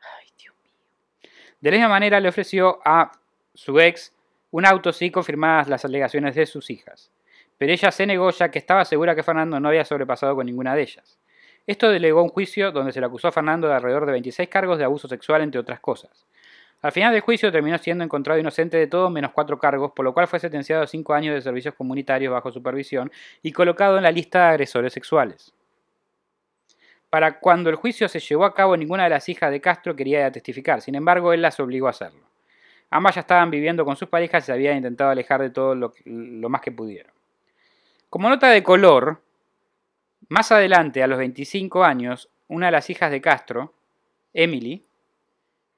Ay, Dios mío. De la misma manera le ofreció a su ex un auto si confirmadas las alegaciones de sus hijas. Pero ella se negó ya que estaba segura que Fernando no había sobrepasado con ninguna de ellas. Esto delegó un juicio donde se le acusó a Fernando de alrededor de 26 cargos de abuso sexual, entre otras cosas. Al final del juicio terminó siendo encontrado inocente de todo menos cuatro cargos, por lo cual fue sentenciado a cinco años de servicios comunitarios bajo supervisión y colocado en la lista de agresores sexuales. Para cuando el juicio se llevó a cabo, ninguna de las hijas de Castro quería testificar, sin embargo, él las obligó a hacerlo. Ambas ya estaban viviendo con sus parejas y se habían intentado alejar de todo lo, lo más que pudieron. Como nota de color, más adelante, a los 25 años, una de las hijas de Castro, Emily,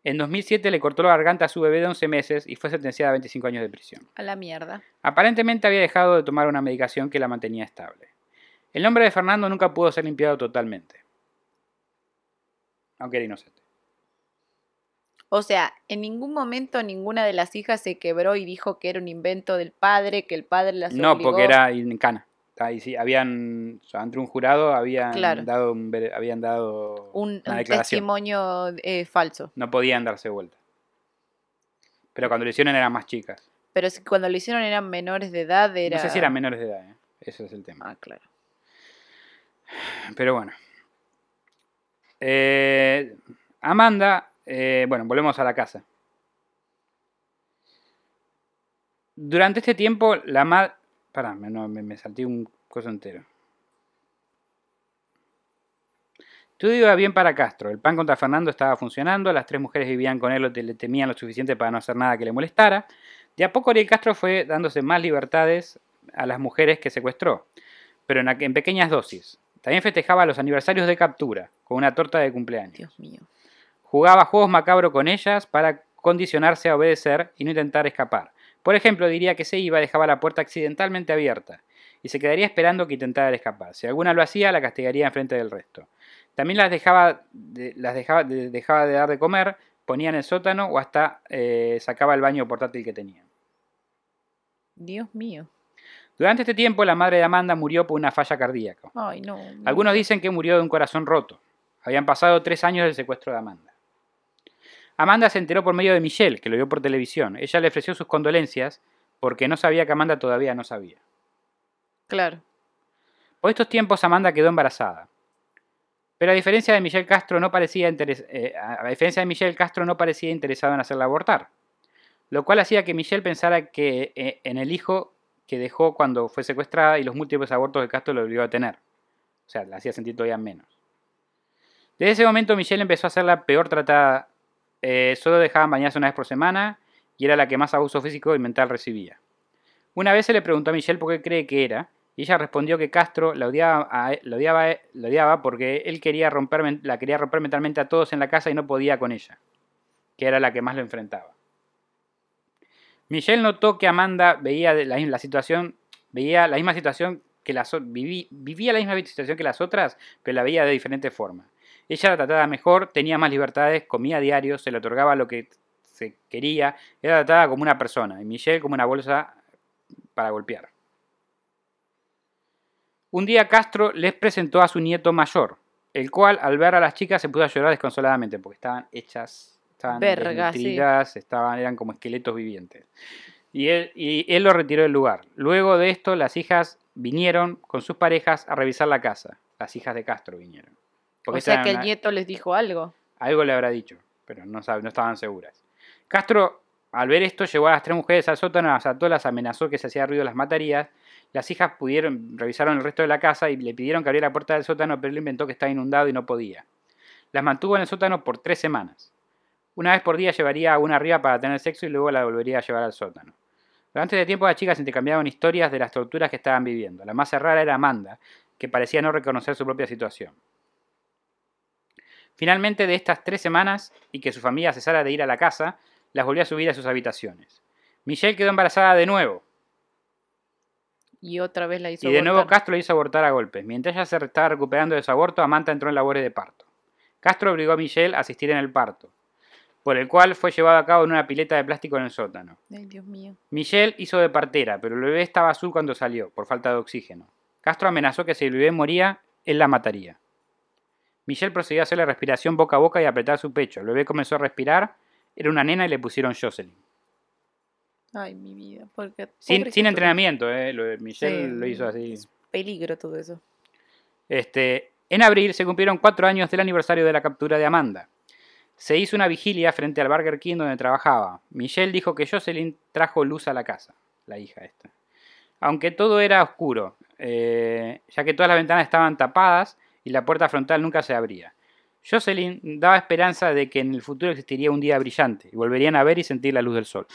en 2007 le cortó la garganta a su bebé de 11 meses y fue sentenciada a 25 años de prisión. A la mierda. Aparentemente había dejado de tomar una medicación que la mantenía estable. El nombre de Fernando nunca pudo ser limpiado totalmente, aunque era inocente. O sea, en ningún momento ninguna de las hijas se quebró y dijo que era un invento del padre, que el padre las No, obligó. porque era en cana. Ahí sí, habían, o sea, ante un jurado habían Claro. dado, un habían dado un, una un testimonio eh, falso. No podían darse vuelta. Pero cuando lo hicieron eran más chicas. Pero cuando lo hicieron eran menores de edad, era... No sé si eran menores de edad, ¿eh? ese es el tema. Ah, claro. Pero bueno. Eh, Amanda, eh, bueno, volvemos a la casa. Durante este tiempo, la madre... Pará, me, no, me, me salté un coso entero. Todo iba bien para Castro. El plan contra Fernando estaba funcionando. Las tres mujeres vivían con él o le temían lo suficiente para no hacer nada que le molestara. De a poco Ariel Castro fue dándose más libertades a las mujeres que secuestró, pero en, en pequeñas dosis. También festejaba los aniversarios de captura con una torta de cumpleaños. Dios mío. Jugaba juegos macabros con ellas para condicionarse a obedecer y no intentar escapar. Por ejemplo, diría que se iba, dejaba la puerta accidentalmente abierta y se quedaría esperando que intentara escapar. Si alguna lo hacía, la castigaría enfrente del resto. También las dejaba de, las dejaba, de, dejaba de dar de comer, ponía en el sótano o hasta eh, sacaba el baño portátil que tenía. Dios mío. Durante este tiempo, la madre de Amanda murió por una falla cardíaca. Ay, no. Algunos dicen que murió de un corazón roto. Habían pasado tres años del secuestro de Amanda. Amanda se enteró por medio de Michelle, que lo vio por televisión. Ella le ofreció sus condolencias porque no sabía que Amanda todavía no sabía. Claro. Por estos tiempos Amanda quedó embarazada. Pero a diferencia de Michelle Castro no parecía interes- eh, a diferencia de Michelle Castro no parecía interesado en hacerla abortar, lo cual hacía que Michelle pensara que eh, en el hijo que dejó cuando fue secuestrada y los múltiples abortos que Castro le obligó a tener. O sea, la hacía sentir todavía menos. Desde ese momento Michelle empezó a ser la peor tratada. Eh, solo dejaban bañarse una vez por semana y era la que más abuso físico y mental recibía. Una vez se le preguntó a Michelle por qué cree que era, y ella respondió que Castro la odiaba, la odiaba, la odiaba porque él quería romper, la quería romper mentalmente a todos en la casa y no podía con ella, que era la que más lo enfrentaba. Michelle notó que Amanda veía la, situación, veía la misma situación que las vivía la misma situación que las otras, pero la veía de diferente forma. Ella la trataba mejor, tenía más libertades, comía a diario, se le otorgaba lo que se quería, era tratada como una persona, y Michelle como una bolsa para golpear. Un día Castro les presentó a su nieto mayor, el cual al ver a las chicas se puso a llorar desconsoladamente porque estaban hechas, estaban Verga, sí. estaban, eran como esqueletos vivientes. Y él, y él lo retiró del lugar. Luego de esto, las hijas vinieron con sus parejas a revisar la casa. Las hijas de Castro vinieron. Porque o sea que el nieto les dijo algo. algo le habrá dicho, pero no, no estaban seguras. Castro, al ver esto, llevó a las tres mujeres al sótano, las ató, las amenazó que si hacía ruido las mataría. Las hijas pudieron, revisaron el resto de la casa y le pidieron que abriera la puerta del sótano, pero él inventó que estaba inundado y no podía. Las mantuvo en el sótano por tres semanas. Una vez por día llevaría a una arriba para tener sexo y luego la volvería a llevar al sótano. Durante este tiempo las chicas intercambiaban historias de las torturas que estaban viviendo. La más rara era Amanda, que parecía no reconocer su propia situación. Finalmente, de estas tres semanas y que su familia cesara de ir a la casa, las volvió a subir a sus habitaciones. Michelle quedó embarazada de nuevo, Y otra vez la hizo y de nuevo. Castro la hizo abortar a golpes. Mientras ella se estaba recuperando de su aborto, Amanda entró en labores de parto. Castro obligó a Michelle a asistir en el parto, por el cual fue llevado a cabo en una pileta de plástico en el sótano. Ay, Dios mío. Michelle hizo de partera, pero el bebé estaba azul cuando salió, por falta de oxígeno. Castro amenazó que si el bebé moría, él la mataría. Michelle procedió a hacerle respiración boca a boca y a apretar su pecho. El bebé comenzó a respirar, era una nena y le pusieron Jocelyn. Ay, mi vida. Porque, Sin, entrenamiento, eh, lo Michelle Sí, lo hizo así. es peligro todo eso. Este, en abril se cumplieron cuatro años del aniversario de la captura de Amanda. Se hizo una vigilia frente al Burger King donde trabajaba. Michelle dijo que Jocelyn trajo luz a la casa, la hija esta. Aunque todo era oscuro, eh, ya que todas las ventanas estaban tapadas y la puerta frontal nunca se abría. Jocelyn daba esperanza de que en el futuro existiría un día brillante y volverían a ver y sentir la luz del sol.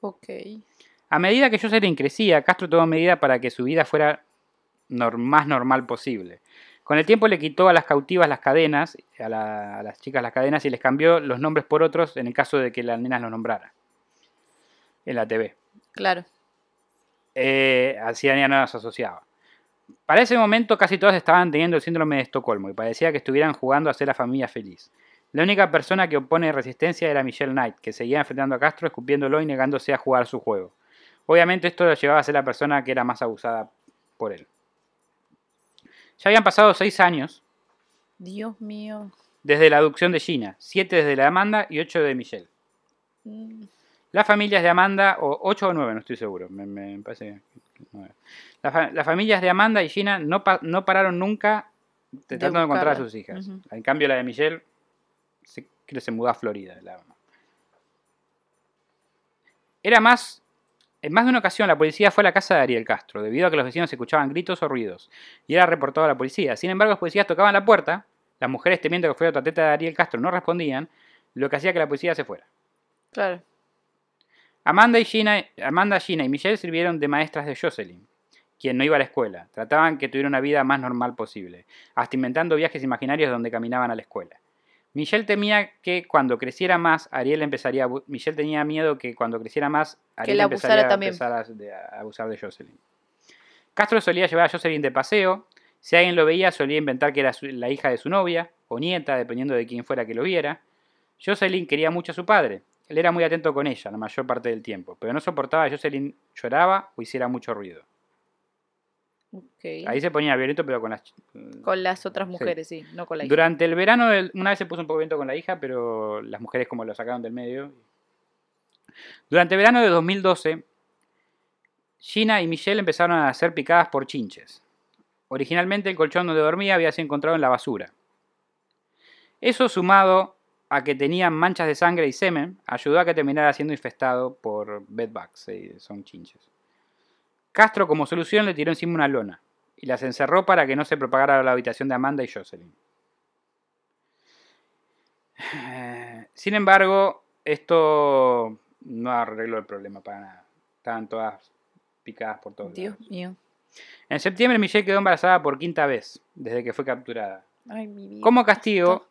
Ok. A medida que Jocelyn crecía, Castro tomó medidas para que su vida fuera más normal posible. Con el tiempo le quitó a las cautivas las cadenas, a, la- a las chicas las cadenas, y les cambió los nombres por otros en el caso de que las nenas los nombrara en la TV. Claro. Eh, así ya no las asociaba. Para ese momento casi todas estaban teniendo el síndrome de Estocolmo y parecía que estuvieran jugando a ser la familia feliz. La única persona que opone resistencia era Michelle Knight, que seguía enfrentando a Castro, escupiéndolo y negándose a jugar su juego. Obviamente esto lo llevaba a ser la persona que era más abusada por él. Ya habían pasado seis años Dios mío. desde la adopción de Gina, siete desde la de Amanda y ocho de Michelle. Mm, Las familias de Amanda, o 8 o 9, no estoy seguro, me, me parece Las, fa- las familias de Amanda y Gina no, pa- no pararon nunca tratando de, encontrar a sus hijas. En cambio, la de Michelle se, creo que se mudó a Florida. la- Era más. En más de una ocasión, la policía fue a la casa de Ariel Castro, debido a que los vecinos escuchaban gritos o ruidos, y era reportado a la policía. Sin embargo, los policías tocaban la puerta, las mujeres temiendo que fuera otra teta de Ariel Castro no respondían, lo que hacía que la policía se fuera. Claro. Amanda, y Gina, Amanda, Gina y Michelle sirvieron de maestras de Jocelyn, quien no iba a la escuela. Trataban que tuviera una vida más normal posible, hasta inventando viajes imaginarios donde caminaban a la escuela. Michelle temía que cuando creciera más, Ariel empezaría a... Michelle tenía miedo que cuando creciera más, Ariel empezaría a también. empezar a, de- a abusar de Jocelyn. Castro solía llevar a Jocelyn de paseo. Si alguien lo veía, solía inventar que era su- la hija de su novia o nieta, dependiendo de quién fuera que lo viera. Jocelyn quería mucho a su padre. Él era muy atento con ella la mayor parte del tiempo, pero no soportaba que Jocelyn lloraba o hiciera mucho ruido. Ahí se ponía violento, pero con las... Con las otras mujeres, sí, no con la hija. Durante el verano, una vez se puso un poco violento con la hija, pero las mujeres como lo sacaron del medio. Durante el verano de 2012, Gina y Michelle empezaron a ser picadas por chinches. Originalmente el colchón donde dormía había sido encontrado en la basura. Eso sumado a que tenían manchas de sangre y semen, ayudó a que terminara siendo infestado por bedbugs, eh, son chinches. Castro como solución le tiró encima una lona y las encerró para que no se propagara a la habitación de Amanda y Jocelyn. Sin embargo, esto no arregló el problema para nada. Estaban todas picadas por todos Dios lados. mío. En septiembre Michelle quedó embarazada por quinta vez, desde que fue capturada. Ay, mi vida. Como castigo,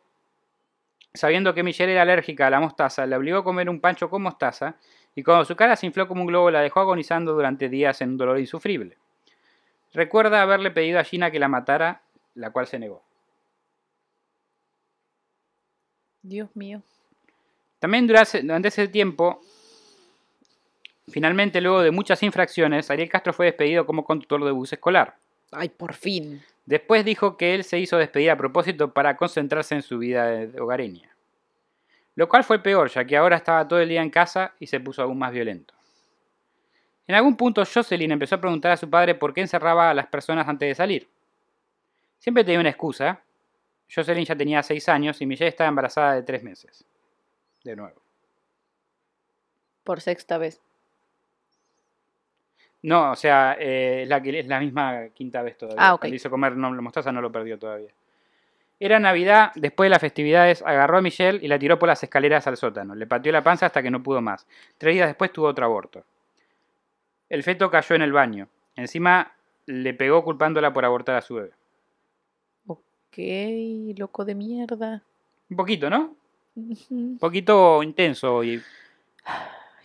sabiendo que Michelle era alérgica a la mostaza, le obligó a comer un pancho con mostaza y cuando su cara se infló como un globo la dejó agonizando durante días en un dolor insufrible. Recuerda haberle pedido a Gina que la matara, la cual se negó. Dios mío. También durante, durante ese tiempo, finalmente luego de muchas infracciones, Ariel Castro fue despedido como conductor de bus escolar. Ay, por fin. Después dijo que él se hizo despedir a propósito para concentrarse en su vida hogareña. Lo cual fue peor, ya que ahora estaba todo el día en casa y se puso aún más violento. En algún punto Jocelyn empezó a preguntar a su padre por qué encerraba a las personas antes de salir. Siempre tenía una excusa. Jocelyn ya tenía 6 años y Michelle estaba embarazada de 3 meses. De nuevo. Por sexta vez. No, o sea, eh, es, la es la misma quinta vez todavía. Ah, ok. Cuando hizo comer no, la mostaza no lo perdió todavía. Era Navidad, después de las festividades, agarró a Michelle y la tiró por las escaleras al sótano. Le pateó la panza hasta que no pudo más. Tres días después tuvo otro aborto. El feto cayó en el baño. Encima le pegó culpándola por abortar a su bebé. Ok, loco de mierda. Un poquito, ¿no? Un poquito intenso y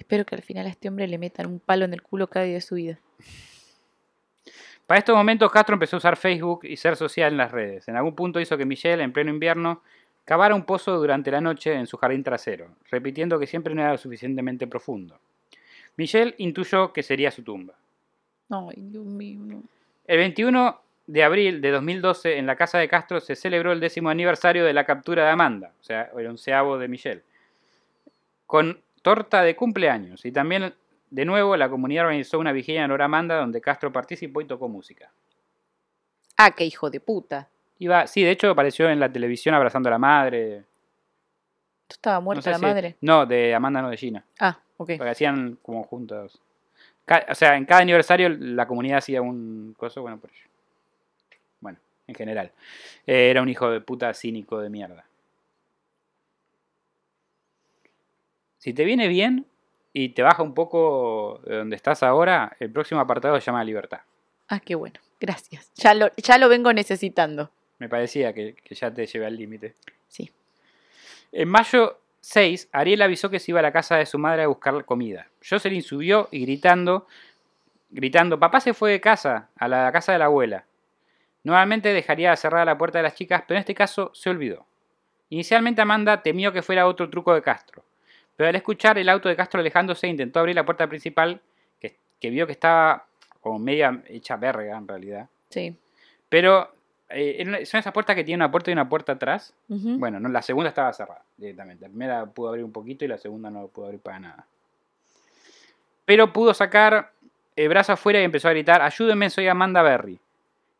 Espero que al final a este hombre le metan un palo en el culo cada día de su vida. Para estos momentos Castro empezó a usar Facebook y ser social en las redes. En algún punto hizo que Michelle, en pleno invierno, cavara un pozo durante la noche en su jardín trasero, repitiendo que siempre no era lo suficientemente profundo. Michelle intuyó que sería su tumba. Ay, Dios mío. no. El 21 de abril de 2012, en la casa de Castro, se celebró el décimo aniversario de la captura de Amanda, o sea, el onceavo de Michelle, con torta de cumpleaños. Y también, de nuevo, la comunidad organizó una vigilia en honor a Amanda, donde Castro participó y tocó música. Ah, qué hijo de puta. Iba, sí, de hecho apareció en la televisión abrazando a la madre. ¿Tú estaba No muerta sé la si- madre? No, de Amanda, no de Gina. Ah, ok. Porque hacían como juntos. O sea, en cada aniversario la comunidad hacía un coso, bueno, por ello. Bueno, en general. Eh, era un hijo de puta cínico de mierda. Si te viene bien y te baja un poco de donde estás ahora, el próximo apartado se llama Libertad. Ah, qué bueno. Gracias. Ya lo, ya lo vengo necesitando. Me parecía que, que ya te llevé al límite. Sí. En mayo 6, Ariel avisó que se iba a la casa de su madre a buscar comida. Jocelyn subió y gritando, gritando, papá se fue de casa, a la casa de la abuela. Nuevamente dejaría cerrada la puerta de las chicas, pero en este caso se olvidó. Inicialmente Amanda temió que fuera otro truco de Castro, pero al escuchar el auto de Castro alejándose intentó abrir la puerta principal, que, que vio que estaba como media hecha verga en realidad. Sí. Pero eh, son esas puertas que tienen una puerta y una puerta atrás. Bueno, no, la segunda estaba cerrada directamente. La primera pudo abrir un poquito y la segunda no pudo abrir para nada. Pero pudo sacar el brazo afuera y empezó a gritar, ayúdenme, soy Amanda Berry.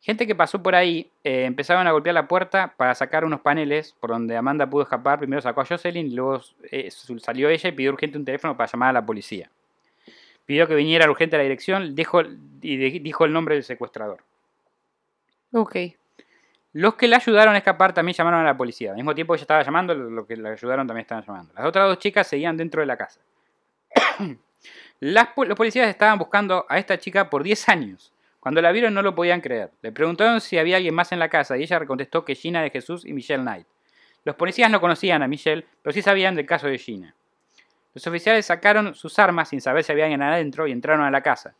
Gente que pasó por ahí eh, empezaron a golpear la puerta para sacar unos paneles por donde Amanda pudo escapar. Primero sacó a Jocelyn y luego eh, salió ella y pidió urgente un teléfono para llamar a la policía. Pidió que viniera urgente a la dirección dijo, y dijo el nombre del secuestrador. Ok. Los que la ayudaron a escapar también llamaron a la policía. Al mismo tiempo ella estaba llamando, los que la ayudaron también estaban llamando. Las otras dos chicas seguían dentro de la casa. Las los policías estaban buscando a esta chica por 10 años. Cuando la vieron no lo podían creer. Le preguntaron si había alguien más en la casa y ella contestó que Gina de Jesús y Michelle Knight. Los policías no conocían a Michelle, pero sí sabían del caso de Gina. Los oficiales sacaron sus armas sin saber si había alguien adentro y entraron a la casa.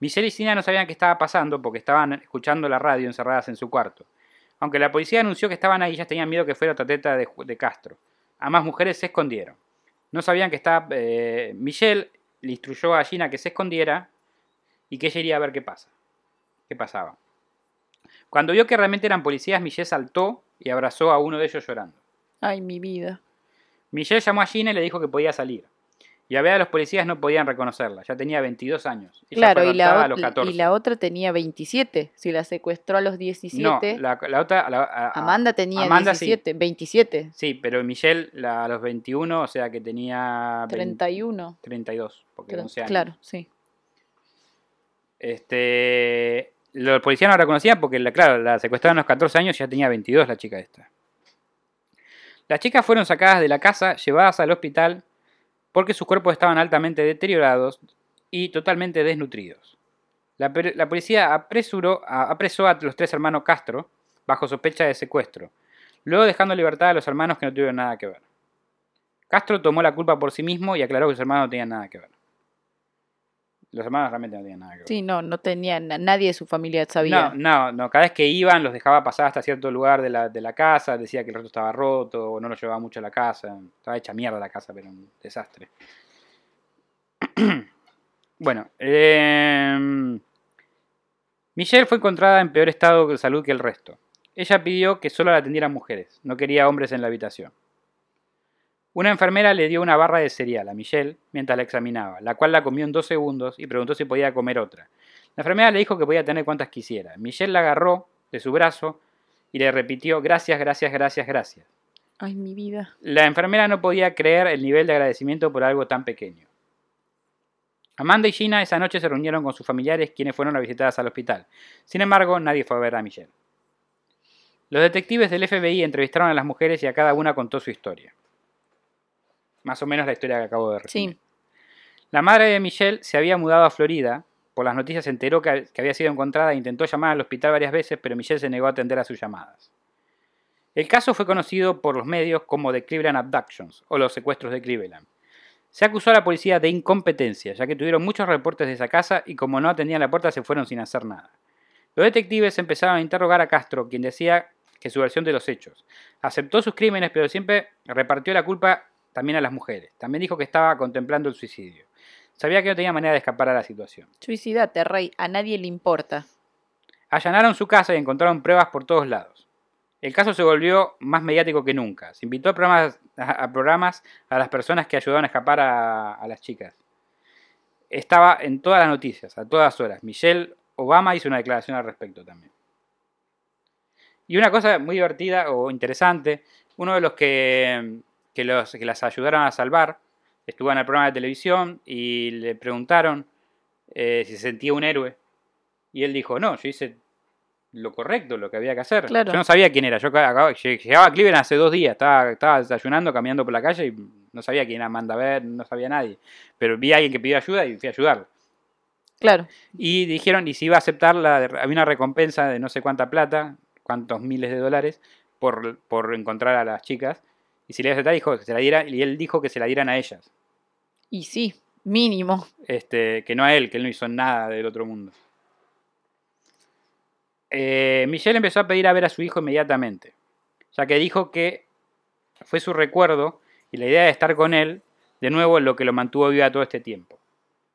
Michelle y Sina no sabían qué estaba pasando porque estaban escuchando la radio encerradas en su cuarto. Aunque la policía anunció que estaban ahí, ellas tenían miedo que fuera otra teta de, de Castro. Ambas mujeres se escondieron. No sabían que estaba... eh, Michelle le instruyó a Gina que se escondiera y que ella iría a ver qué pasa. ¿Qué pasaba? Cuando vio que realmente eran policías, Michelle saltó y abrazó a uno de ellos llorando. Ay, mi vida. Michelle llamó a Gina y le dijo que podía salir. Y a ver a los policías no podían reconocerla, ya tenía 22 años. Ella Claro, y la, a los 14. y la otra tenía 27. Si la secuestró a los 17, No, la, la otra... la- a- Amanda tenía Amanda sí. 17, 27, Sí, pero Michelle la- a los 21, o sea que tenía 20 31. 32, porque Tre- 11 años. Claro, sí. Este, los policías no la reconocían porque, la, claro, la secuestraron a los 14 años y ya tenía 22 la chica esta. Las chicas fueron sacadas de la casa, llevadas al hospital, porque sus cuerpos estaban altamente deteriorados y totalmente desnutridos. La, la policía apresuró, apresó a los tres hermanos Castro bajo sospecha de secuestro, luego dejando libertad a los hermanos que no tuvieron nada que ver. Castro tomó la culpa por sí mismo y aclaró que sus hermanos no tenían nada que ver. Los hermanos realmente no tenían nada que ver. Sí, no, no tenía, na- nadie de su familia sabía. No, no, no. Cada vez que iban los dejaba pasar hasta cierto lugar de la, de la casa, decía que el resto estaba roto, o no lo llevaba mucho a la casa. Estaba hecha mierda la casa, pero un desastre. bueno, eh, Michelle fue encontrada en peor estado de salud que el resto. Ella pidió que solo la atendieran mujeres, no quería hombres en la habitación. Una enfermera le dio una barra de cereal a Michelle mientras la examinaba, la cual la comió en dos segundos y preguntó si podía comer otra. La enfermera le dijo que podía tener cuantas quisiera. Michelle la agarró de su brazo y le repitió gracias, gracias, gracias, gracias. Ay, mi vida. La enfermera no podía creer el nivel de agradecimiento por algo tan pequeño. Amanda y Gina esa noche se reunieron con sus familiares quienes fueron a visitarlas al hospital. Sin embargo, nadie fue a ver a Michelle. Los detectives del FBI entrevistaron a las mujeres y a cada una contó su historia. Más o menos la historia que acabo de resumir. Sí. La madre de Michelle se había mudado a Florida. Por las noticias se enteró que, que había sido encontrada e intentó llamar al hospital varias veces, pero Michelle se negó a atender a sus llamadas. El caso fue conocido por los medios como The Cleveland Abductions o los secuestros de Cleveland. Se acusó a la policía de incompetencia, ya que tuvieron muchos reportes de esa casa y como no atendían la puerta se fueron sin hacer nada. Los detectives empezaron a interrogar a Castro, quien decía que su versión de los hechos. Aceptó sus crímenes, pero siempre repartió la culpa también a las mujeres. También dijo que estaba contemplando el suicidio. Sabía que no tenía manera de escapar a la situación. Suicidate, rey. A nadie le importa. Allanaron su casa y encontraron pruebas por todos lados. El caso se volvió más mediático que nunca. Se invitó a programas a, a programas a las personas que ayudaron a escapar a, a las chicas. Estaba en todas las noticias, a todas horas. Michelle Obama hizo una declaración al respecto también. Y una cosa muy divertida o interesante, uno de los que, que, los, que las ayudaron a salvar estuvo en el programa de televisión y le preguntaron eh, si se sentía un héroe. Y él dijo, no, yo hice lo correcto, lo que había que hacer. Claro. Yo no sabía quién era. Yo acababa- llegaba a Cleveland hace dos días, estaba, estaba desayunando, caminando por la calle y no sabía quién era Amanda Ver, no sabía nadie. Pero vi a alguien que pidió ayuda y fui a ayudarlo. Claro. Y dijeron, y si iba a aceptar, la, había una recompensa de no sé cuánta plata, cuántos miles de dólares, por, por encontrar a las chicas. Y si le iba a aceptar, dijo que se la diera, y él dijo que se la dieran a ellas. Y sí, mínimo. Este, que no a él, que él no hizo nada del otro mundo. Eh, Michelle empezó a pedir a ver a su hijo inmediatamente, ya que dijo que fue su recuerdo y la idea de estar con él de nuevo lo que lo mantuvo viva todo este tiempo.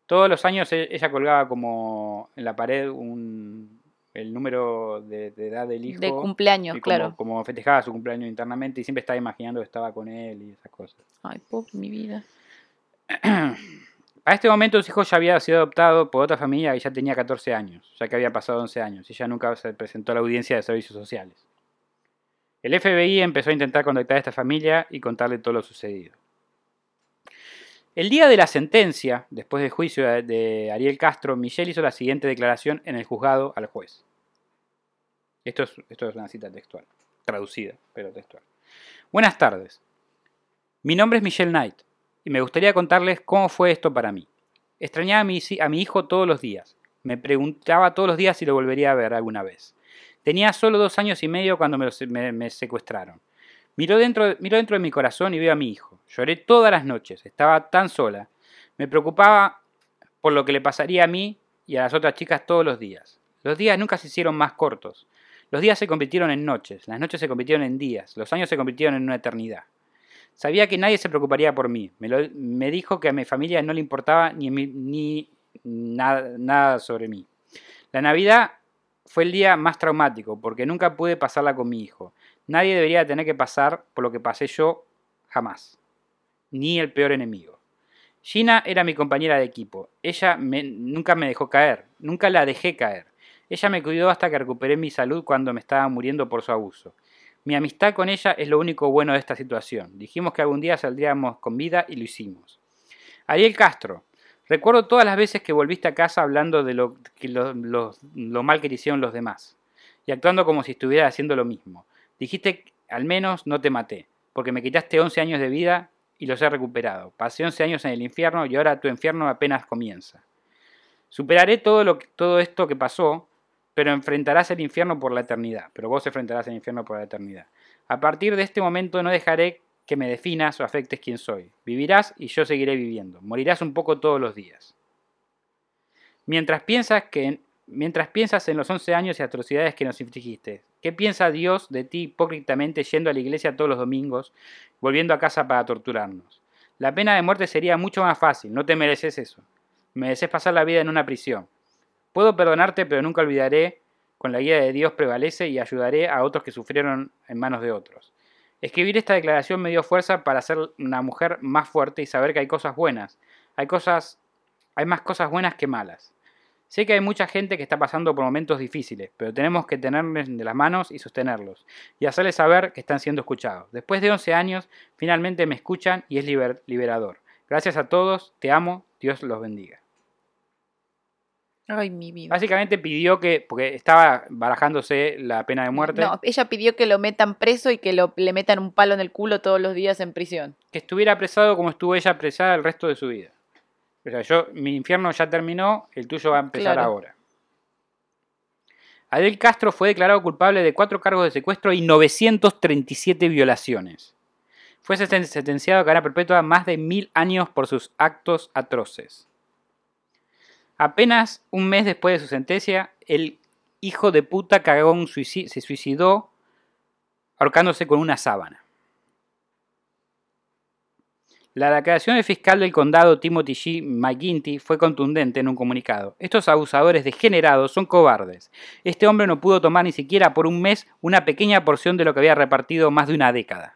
Todos los años e- ella colgaba como en la pared un, el número de, de edad del hijo. De cumpleaños, y como, claro. como festejaba su cumpleaños internamente y siempre estaba imaginando que estaba con él y esas cosas. Ay, pobre mi vida. A este momento su hijo ya había sido adoptado por otra familia que ya tenía 14 años, ya que había pasado 11 años, y ella nunca se presentó a la audiencia de servicios sociales. El FBI empezó a intentar contactar a esta familia y contarle todo lo sucedido. El día de la sentencia, después del juicio de Ariel Castro, Michelle hizo la siguiente declaración en el juzgado al juez. Esto es, esto es una cita textual, traducida, pero textual. Buenas tardes. Mi nombre es Michelle Knight y me gustaría contarles cómo fue esto para mí. Extrañaba a mi, a mi hijo todos los días. Me preguntaba todos los días si lo volvería a ver alguna vez. Tenía solo dos años y medio cuando me, secuestraron. Miro dentro, miro dentro de mi corazón y veo a mi hijo. Lloré todas las noches. Estaba tan sola. Me preocupaba por lo que le pasaría a mí y a las otras chicas todos los días. Los días nunca se hicieron más cortos. Los días se convirtieron en noches, las noches se convirtieron en días, los años se convirtieron en una eternidad. Sabía que nadie se preocuparía por mí. Me, dijo que a mi familia no le importaba ni, ni nada, nada sobre mí. La Navidad fue el día más traumático porque nunca pude pasarla con mi hijo. Nadie debería tener que pasar por lo que pasé yo jamás. Ni el peor enemigo. Gina era mi compañera de equipo. Ella nunca me dejó caer. Nunca la dejé caer. Ella me cuidó hasta que recuperé mi salud cuando me estaba muriendo por su abuso. Mi amistad con ella es lo único bueno de esta situación. Dijimos que algún día saldríamos con vida y lo hicimos. Ariel Castro. Recuerdo todas las veces que volviste a casa hablando de lo, lo, mal que te hicieron los demás y actuando como si estuvieras haciendo lo mismo. Dijiste, al menos no te maté, porque me quitaste 11 años de vida y los he recuperado. Pasé 11 años en el infierno y ahora tu infierno apenas comienza. Superaré todo, lo, todo esto que pasó, pero enfrentarás el infierno por la eternidad. Pero vos enfrentarás el infierno por la eternidad. A partir de este momento no dejaré que me definas o afectes quién soy. Vivirás y yo seguiré viviendo. Morirás un poco todos los días. Mientras piensas, que, mientras piensas en los 11 años y atrocidades que nos infligiste, ¿qué piensa Dios de ti hipócritamente yendo a la iglesia todos los domingos, volviendo a casa para torturarnos? La pena de muerte sería mucho más fácil, no te mereces eso. Mereces pasar la vida en una prisión. Puedo perdonarte, pero nunca olvidaré, con la guía de Dios prevalece y ayudaré a otros que sufrieron en manos de otros. Escribir esta declaración me dio fuerza para ser una mujer más fuerte y saber que hay cosas buenas. Hay cosas, hay más cosas buenas que malas. Sé que hay mucha gente que está pasando por momentos difíciles, pero tenemos que tenerles de las manos y sostenerlos, y hacerles saber que están siendo escuchados. Después de 11 años, finalmente me escuchan y es liber- liberador. Gracias a todos, te amo, Dios los bendiga. Ay, mi vida. Básicamente pidió que, porque estaba barajándose la pena de muerte, No, ella pidió que lo metan preso y que lo, le metan un palo en el culo todos los días en prisión. que estuviera apresado como estuvo ella apresada el resto de su vida. O sea, yo, mi infierno ya terminó, el tuyo va a empezar Claro. ahora. Adel Castro fue declarado culpable de cuatro cargos de secuestro y 937 violaciones. Fue senten- sentenciado a cadena perpetua más de mil años por sus actos atroces. Apenas un mes después de su sentencia, el hijo de puta cagón se suicidó ahorcándose con una sábana. La declaración del fiscal del condado Timothy G. McGuinty fue contundente en un comunicado. Estos abusadores degenerados son cobardes. Este hombre no pudo tomar ni siquiera por un mes una pequeña porción de lo que había repartido más de una década.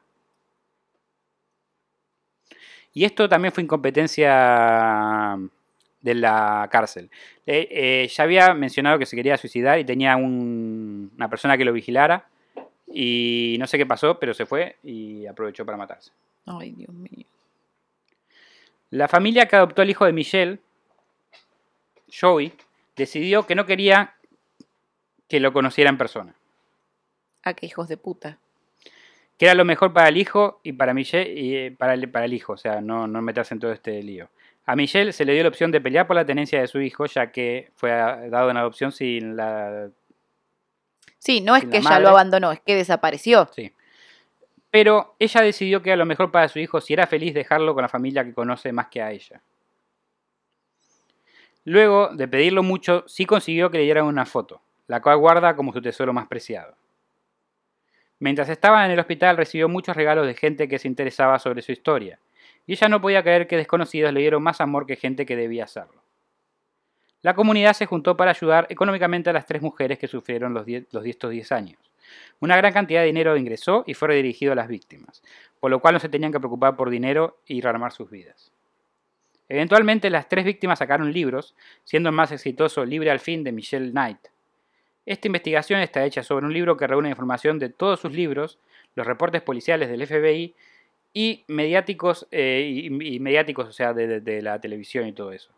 Y esto también fue incompetencia de la cárcel. Eh, eh, ya había mencionado que se quería suicidar y tenía un- una persona que lo vigilara. Y no sé qué pasó, pero se fue y aprovechó para matarse. Ay, Dios mío. La familia que adoptó al hijo de Michelle, Joey, decidió que no quería que lo conociera en persona. Ah, qué hijos de puta. Que era lo mejor para el hijo y para Michelle y eh, para el, para el hijo, o sea, no, no meterse en todo este lío. A Michelle se le dio la opción de pelear por la tenencia de su hijo, ya que fue dado en adopción sin la Sí, no es que ella lo abandonó, es que desapareció. Sí. Pero ella decidió que era lo mejor para su hijo si era feliz dejarlo con la familia que conoce más que a ella. Luego de pedirlo mucho, sí consiguió que le dieran una foto, la cual guarda como su tesoro más preciado. Mientras estaba en el hospital recibió muchos regalos de gente que se interesaba sobre su historia, y ella no podía creer que desconocidos le dieron más amor que gente que debía hacerlo. La comunidad se juntó para ayudar económicamente a las tres mujeres que sufrieron los, die- los estos 10 años. Una gran cantidad de dinero ingresó y fue redirigido a las víctimas, por lo cual no se tenían que preocupar por dinero y rearmar sus vidas. Eventualmente las tres víctimas sacaron libros, siendo el más exitoso Libre al fin de Michelle Knight. Esta investigación está hecha sobre un libro que reúne información de todos sus libros, los reportes policiales del FBI y mediáticos, eh, y, mediáticos o sea, de, de- de la televisión y todo eso.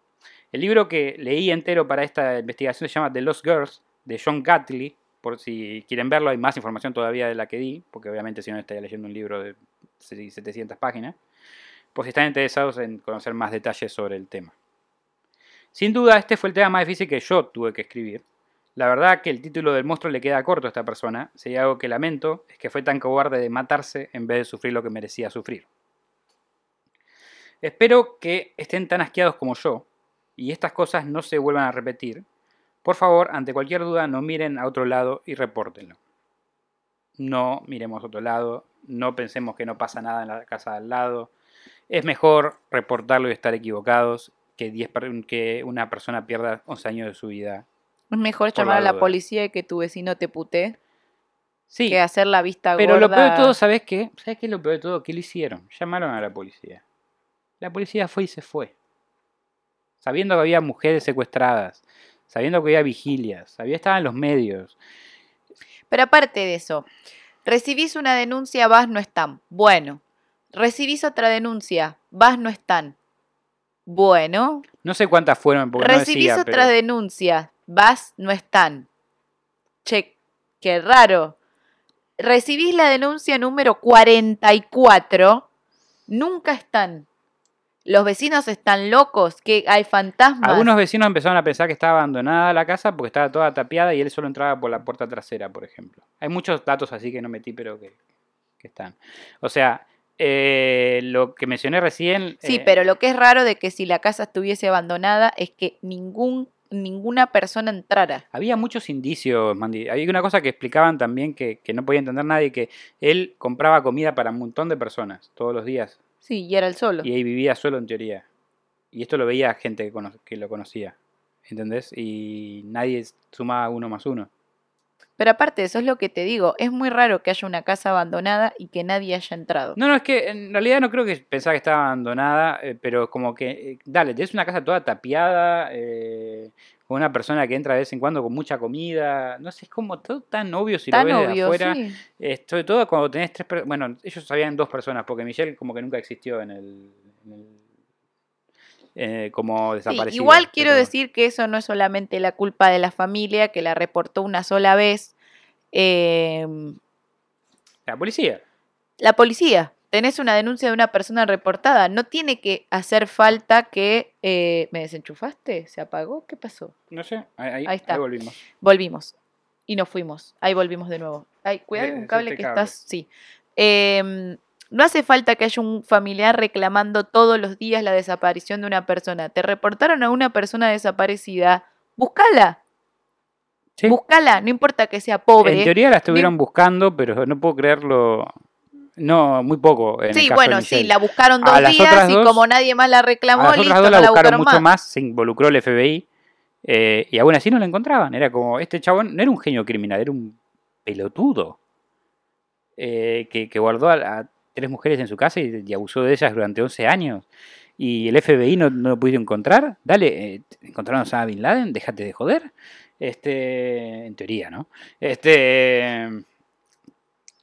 El libro que leí entero para esta investigación se llama The Lost Girls, de John Gatley. Por si quieren verlo, hay más información todavía de la que di, porque obviamente si no estaría leyendo un libro de 700 páginas. Por si están interesados en conocer más detalles sobre el tema. Sin duda, este fue el tema más difícil que yo tuve que escribir. La verdad que el título del monstruo le queda corto a esta persona, si hay algo que lamento es que fue tan cobarde de matarse en vez de sufrir lo que merecía sufrir. Espero que estén tan asqueados como yo, y estas cosas no se vuelvan a repetir, por favor, ante cualquier duda, no miren a otro lado y repórtenlo. No miremos a otro lado, no pensemos que no pasa nada en la casa de al lado. Es mejor reportarlo y estar equivocados que, 10 per- que una persona pierda 11 años de su vida. Es mejor llamar la a la duda. policía y que tu vecino te putee Sí, que hacer la vista pero lo peor de todo, ¿sabes qué? ¿Sabes qué es lo peor de todo? ¿Qué le hicieron? Llamaron a la policía. La policía fue y se fue. Sabiendo que había mujeres secuestradas, sabiendo que había vigilias, sabía estaban en los medios. Pero aparte de eso, recibís una denuncia, vas, no están. Bueno. Recibís otra denuncia, vas, no están. Bueno. No sé cuántas fueron, porque no recibís decía, otra pero- denuncia, vas, no están. Che, qué raro. Recibís la denuncia número 44, nunca están. Los vecinos están locos, que hay fantasmas. Algunos vecinos empezaron a pensar que estaba abandonada la casa porque estaba toda tapiada y él solo entraba por la puerta trasera, por ejemplo. Hay muchos datos así que no metí, pero que, que están. O sea, eh, lo que mencioné recién... Sí, eh, pero lo que es raro de que si la casa estuviese abandonada es que ningún, ninguna persona entrara. Había muchos indicios, Mandy. Había una cosa que explicaban también que, que no podía entender nadie, que él compraba comida para un montón de personas todos los días. Sí, y era el solo. Y ahí vivía solo en teoría. Y esto lo veía gente que, que lo conocía. ¿Entendés? Y nadie sumaba uno más uno. Pero aparte, eso es lo que te digo, es muy raro que haya una casa abandonada y que nadie haya entrado. No, no, es que en realidad no creo que pensaba que estaba abandonada, eh, pero como que, eh, dale, es una casa toda tapiada, eh, con una persona que entra de vez en cuando con mucha comida, no sé, es como todo tan obvio si Tan lo ves de obvio, afuera. sí. Sobre todo cuando tenés tres personas, bueno, ellos sabían dos personas, porque Michelle como que nunca existió en el... en el- eh, como Sí, desaparecida. igual quiero pero- decir que eso no es solamente la culpa de la familia, que la reportó una sola vez. eh, La policía. la policía, tenés una denuncia de una persona reportada, no tiene que hacer falta que... eh, ¿Me desenchufaste? ¿Se apagó? ¿Qué pasó? No sé, ahí, está. ahí volvimos. Volvimos. Y nos fuimos. Ahí volvimos de nuevo. Ay, cuidado, Eh, un cable que cable. estás. Sí. Em, no hace falta que haya un familiar reclamando todos los días la desaparición de una persona. Te reportaron a una persona desaparecida. Búscala. Sí. Búscala. No importa que sea pobre. En teoría la estuvieron buscando, pero no puedo creerlo. No, muy poco. En el sí, de bueno, sí, la buscaron dos días y dos- como nadie más la reclamó, A las listo, dos no la la buscaron buscaron mucho más. más, se involucró el FBI eh, y aún así no la encontraban. Era como, este chabón no era un genio criminal, era un pelotudo eh, que, que guardó a, a tres mujeres en su casa y, abusó de ellas durante 11 años. Y el FBI no, no lo pudieron encontrar. Dale, eh, encontraron a Bin Laden, déjate de joder. Este, en teoría, ¿no? Este,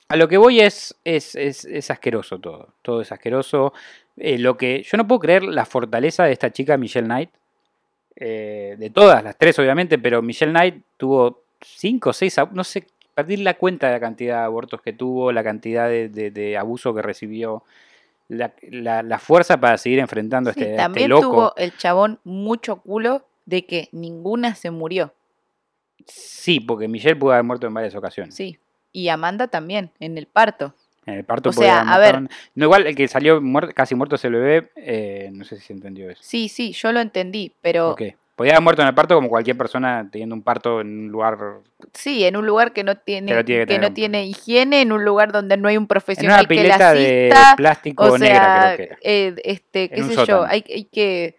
a lo que voy es, es, es, es asqueroso todo. Todo es asqueroso. Eh, lo que yo no puedo creer la fortaleza de esta chica Michelle Knight. eh, de todas, las tres obviamente, pero Michelle Knight tuvo cinco o seis, no sé, perdí la cuenta de la cantidad de abortos que tuvo, la cantidad de, de- de abuso que recibió, la, la- la fuerza para seguir enfrentando a Sí, este, a este también loco. tuvo el chabón mucho culo de que ninguna se murió. Sí, porque Michelle pudo haber muerto en varias ocasiones. Sí. Y Amanda también, en el parto. En el parto O sea, a ver. No, igual el que salió casi muerto es el bebé, eh, no sé si se entendió eso. Sí, sí, yo lo entendí, pero Ok. Podía haber muerto en el parto como cualquier persona teniendo un parto en un lugar. sí, en un lugar que no tiene, Que no tiene que que tener no un- tiene higiene, en un lugar donde no hay un En una profesional que la pileta de plástico O negra, creo que era. eh, este, qué En sé yo, hay, hay que...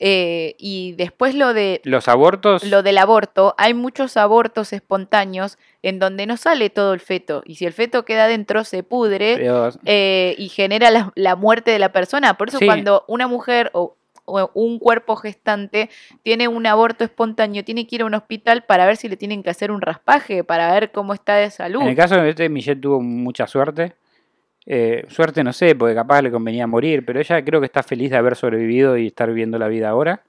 eh, y después lo de Los abortos. lo del aborto, hay muchos abortos espontáneos en donde no sale todo el feto. Y si el feto queda adentro, se pudre eh, y genera la, la muerte de la persona. Por eso Sí. cuando una mujer o, o un cuerpo gestante tiene un aborto espontáneo, tiene que ir a un hospital para ver si le tienen que hacer un raspaje, para ver cómo está de salud. En el caso de este, Michelle tuvo mucha suerte. Eh, suerte no sé, porque capaz le convenía morir, pero ella creo que está feliz de haber sobrevivido y estar viviendo la vida ahora.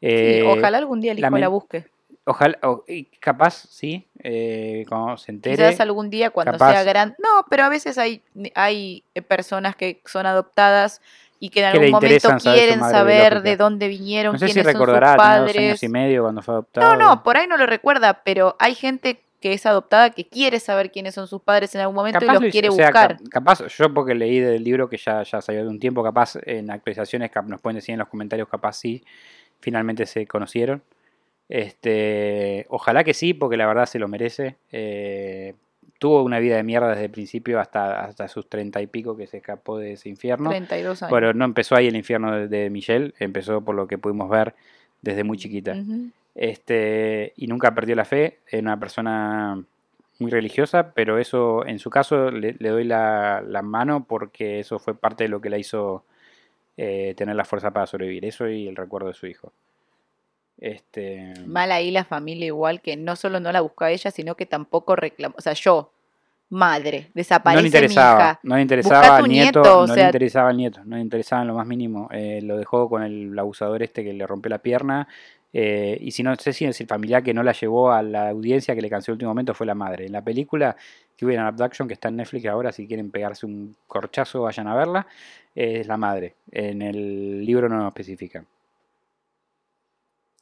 Sí, Eh, ojalá algún día el hijo la busque. Ojalá, o- capaz, sí, eh, cuando se entere. Quizás algún día cuando capaz- sea grande. No, pero a veces hay, hay personas que son adoptadas y que en algún momento saber quieren saber biológica. de dónde vinieron, No sé si quiénes son sus recordará, tenía dos padres. años y medio cuando fue adoptado. No, no, por ahí no lo recuerda, pero hay gente que es adoptada que quiere saber quiénes son sus padres en algún momento y los lo quiere o sea, buscar. cap- capaz, yo porque leí del libro que ya, ya salió de un tiempo, capaz en actualizaciones nos pueden decir en los comentarios, capaz sí. finalmente se conocieron. Este, ojalá que sí, porque la verdad se lo merece. Eh, tuvo una vida de mierda desde el principio hasta, hasta sus treinta y pico que se escapó de ese infierno. 32 años. Pero no empezó ahí el infierno de, de Michelle, empezó por lo que pudimos ver desde muy chiquita. Este, y nunca perdió la fe, era una persona muy religiosa, pero eso en su caso le, le doy la, la mano porque eso fue parte de lo que la hizo eh, tener la fuerza para sobrevivir, eso y el recuerdo de su hijo. Este, Mal ahí la familia igual que no solo no la buscó a ella, sino que tampoco reclamó. O sea, yo, madre, desaparece no le interesaba, mi hija. no le interesaba al nieto, no sea- le interesaba al nieto, no le interesaba en lo más mínimo. Eh, lo dejó con el abusador este que le rompió la pierna. eh, y si no sé si es el familiar que no la llevó a la audiencia que le canceló el último momento fue la madre. En la película que hubo en Abduction, que está en Netflix ahora, si quieren pegarse un corchazo, vayan a verla, eh, es la madre. En el libro no lo especifican.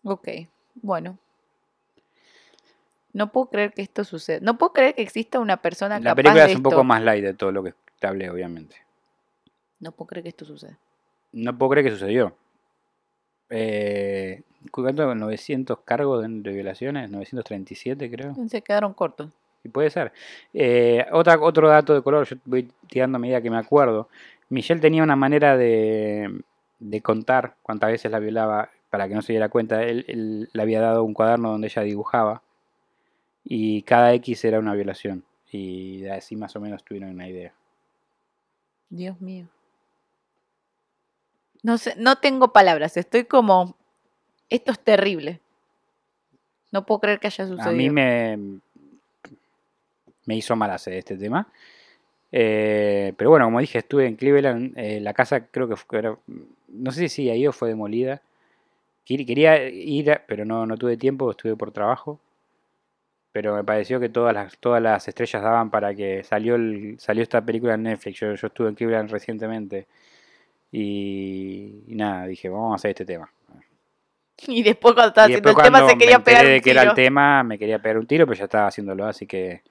Ok, bueno. No puedo creer que esto suceda. No puedo creer que exista una persona La capaz película de es un esto. poco más light de todo lo que te hablé, obviamente. No puedo creer que esto suceda. No puedo creer que sucedió. Eh, ¿Cuánto? 900 cargos de, de violaciones, 937 creo. Se quedaron cortos. Y puede ser. Eh, otra, otro dato de color, yo voy tirando a medida que me acuerdo. Michelle tenía una manera de, de contar cuántas veces la violaba para que no se diera cuenta. Él, él le había dado un cuaderno donde ella dibujaba y cada X era una violación. Y así más o menos tuvieron una idea. Dios mío. No sé, no tengo palabras. Estoy como. Esto es terrible. No puedo creer que haya sucedido. A mí me, me hizo mal hacer este tema. Eh, pero bueno, como dije, estuve en Cleveland. eh, la casa creo que fue, no sé si ahí o fue demolida. Quer- Quería ir, pero no, no tuve tiempo, estuve por trabajo. Pero me pareció que todas las, todas las estrellas daban para que salió, el, salió esta película en Netflix. Yo, yo estuve en Cleveland recientemente. Y, y nada, dije, vamos a hacer este tema. Y después cuando estaba haciendo el tema se quería me pegar un de que era el tiro. tema, me quería pegar un tiro, pero ya estaba haciéndolo, así que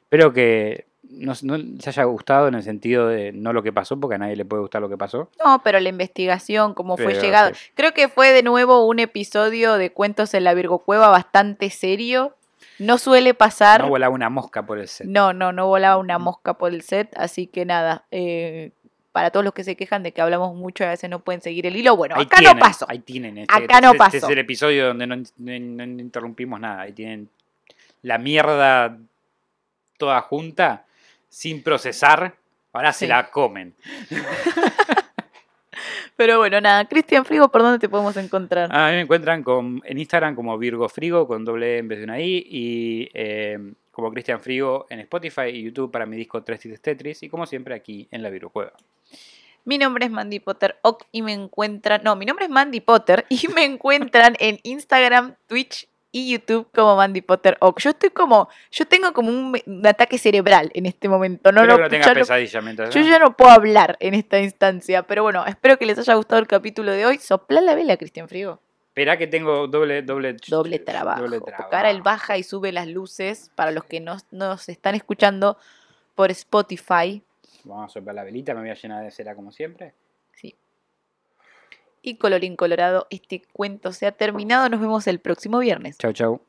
espero que no, no les haya gustado en el sentido de no lo que pasó, porque a nadie le puede gustar lo que pasó. No, pero la investigación, cómo fue llegado. sí. Creo que fue de nuevo un episodio de Cuentos en la Virgo Cueva bastante serio. No suele pasar. No volaba una mosca por el set. No, no, no volaba una mosca por el set, así que nada. eh, para todos los que se quejan de que hablamos mucho y a veces no pueden seguir el hilo, bueno, Ahí acá tienen, no pasó. Ahí tienen. Este, Acá no este- este pasó. es el episodio donde no, no- no interrumpimos nada. Ahí tienen la mierda toda junta, sin procesar. Ahora se la comen. Pero bueno, nada. Cristian Frigo, ¿por dónde te podemos encontrar? A mí me encuentran con, en Instagram como Virgo Frigo con doble E en vez de una I y eh, como Cristian Frigo en Spotify y YouTube para mi disco Tres Tetris y como siempre aquí en la Virgo Cueva. Mi nombre es Mandy Potter Ock y me encuentran. No, mi nombre es Mandy Potter y me encuentran en Instagram, Twitch y YouTube como Mandy Potter Ock. Yo estoy como. Yo tengo como un, un ataque cerebral en este momento. No, lo- que no tengas no- pesadilla mientras... yo ya no puedo hablar en esta instancia. Pero bueno, espero que les haya gustado el capítulo de hoy. Sopla la vela, Cristian Frigo. Espera que tengo doble, doble, Doble trabajo. doble Porque trabajo. ahora él baja y sube las luces para los que no nos están escuchando por Spotify. Vamos a soplar la velita, me voy a llenar de cera como siempre. Y colorín colorado, este cuento se ha terminado. Nos vemos el próximo viernes. Chau, chau.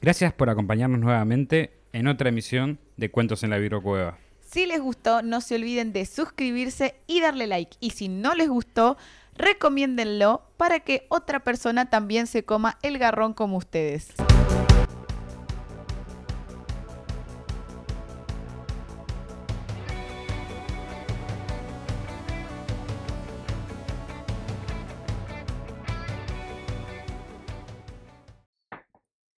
Gracias por acompañarnos nuevamente en otra emisión de Cuentos en la Cueva. Si les gustó, no se olviden de suscribirse y darle like. Y si no les gustó, recomiéndenlo para que otra persona también se coma el garrón como ustedes.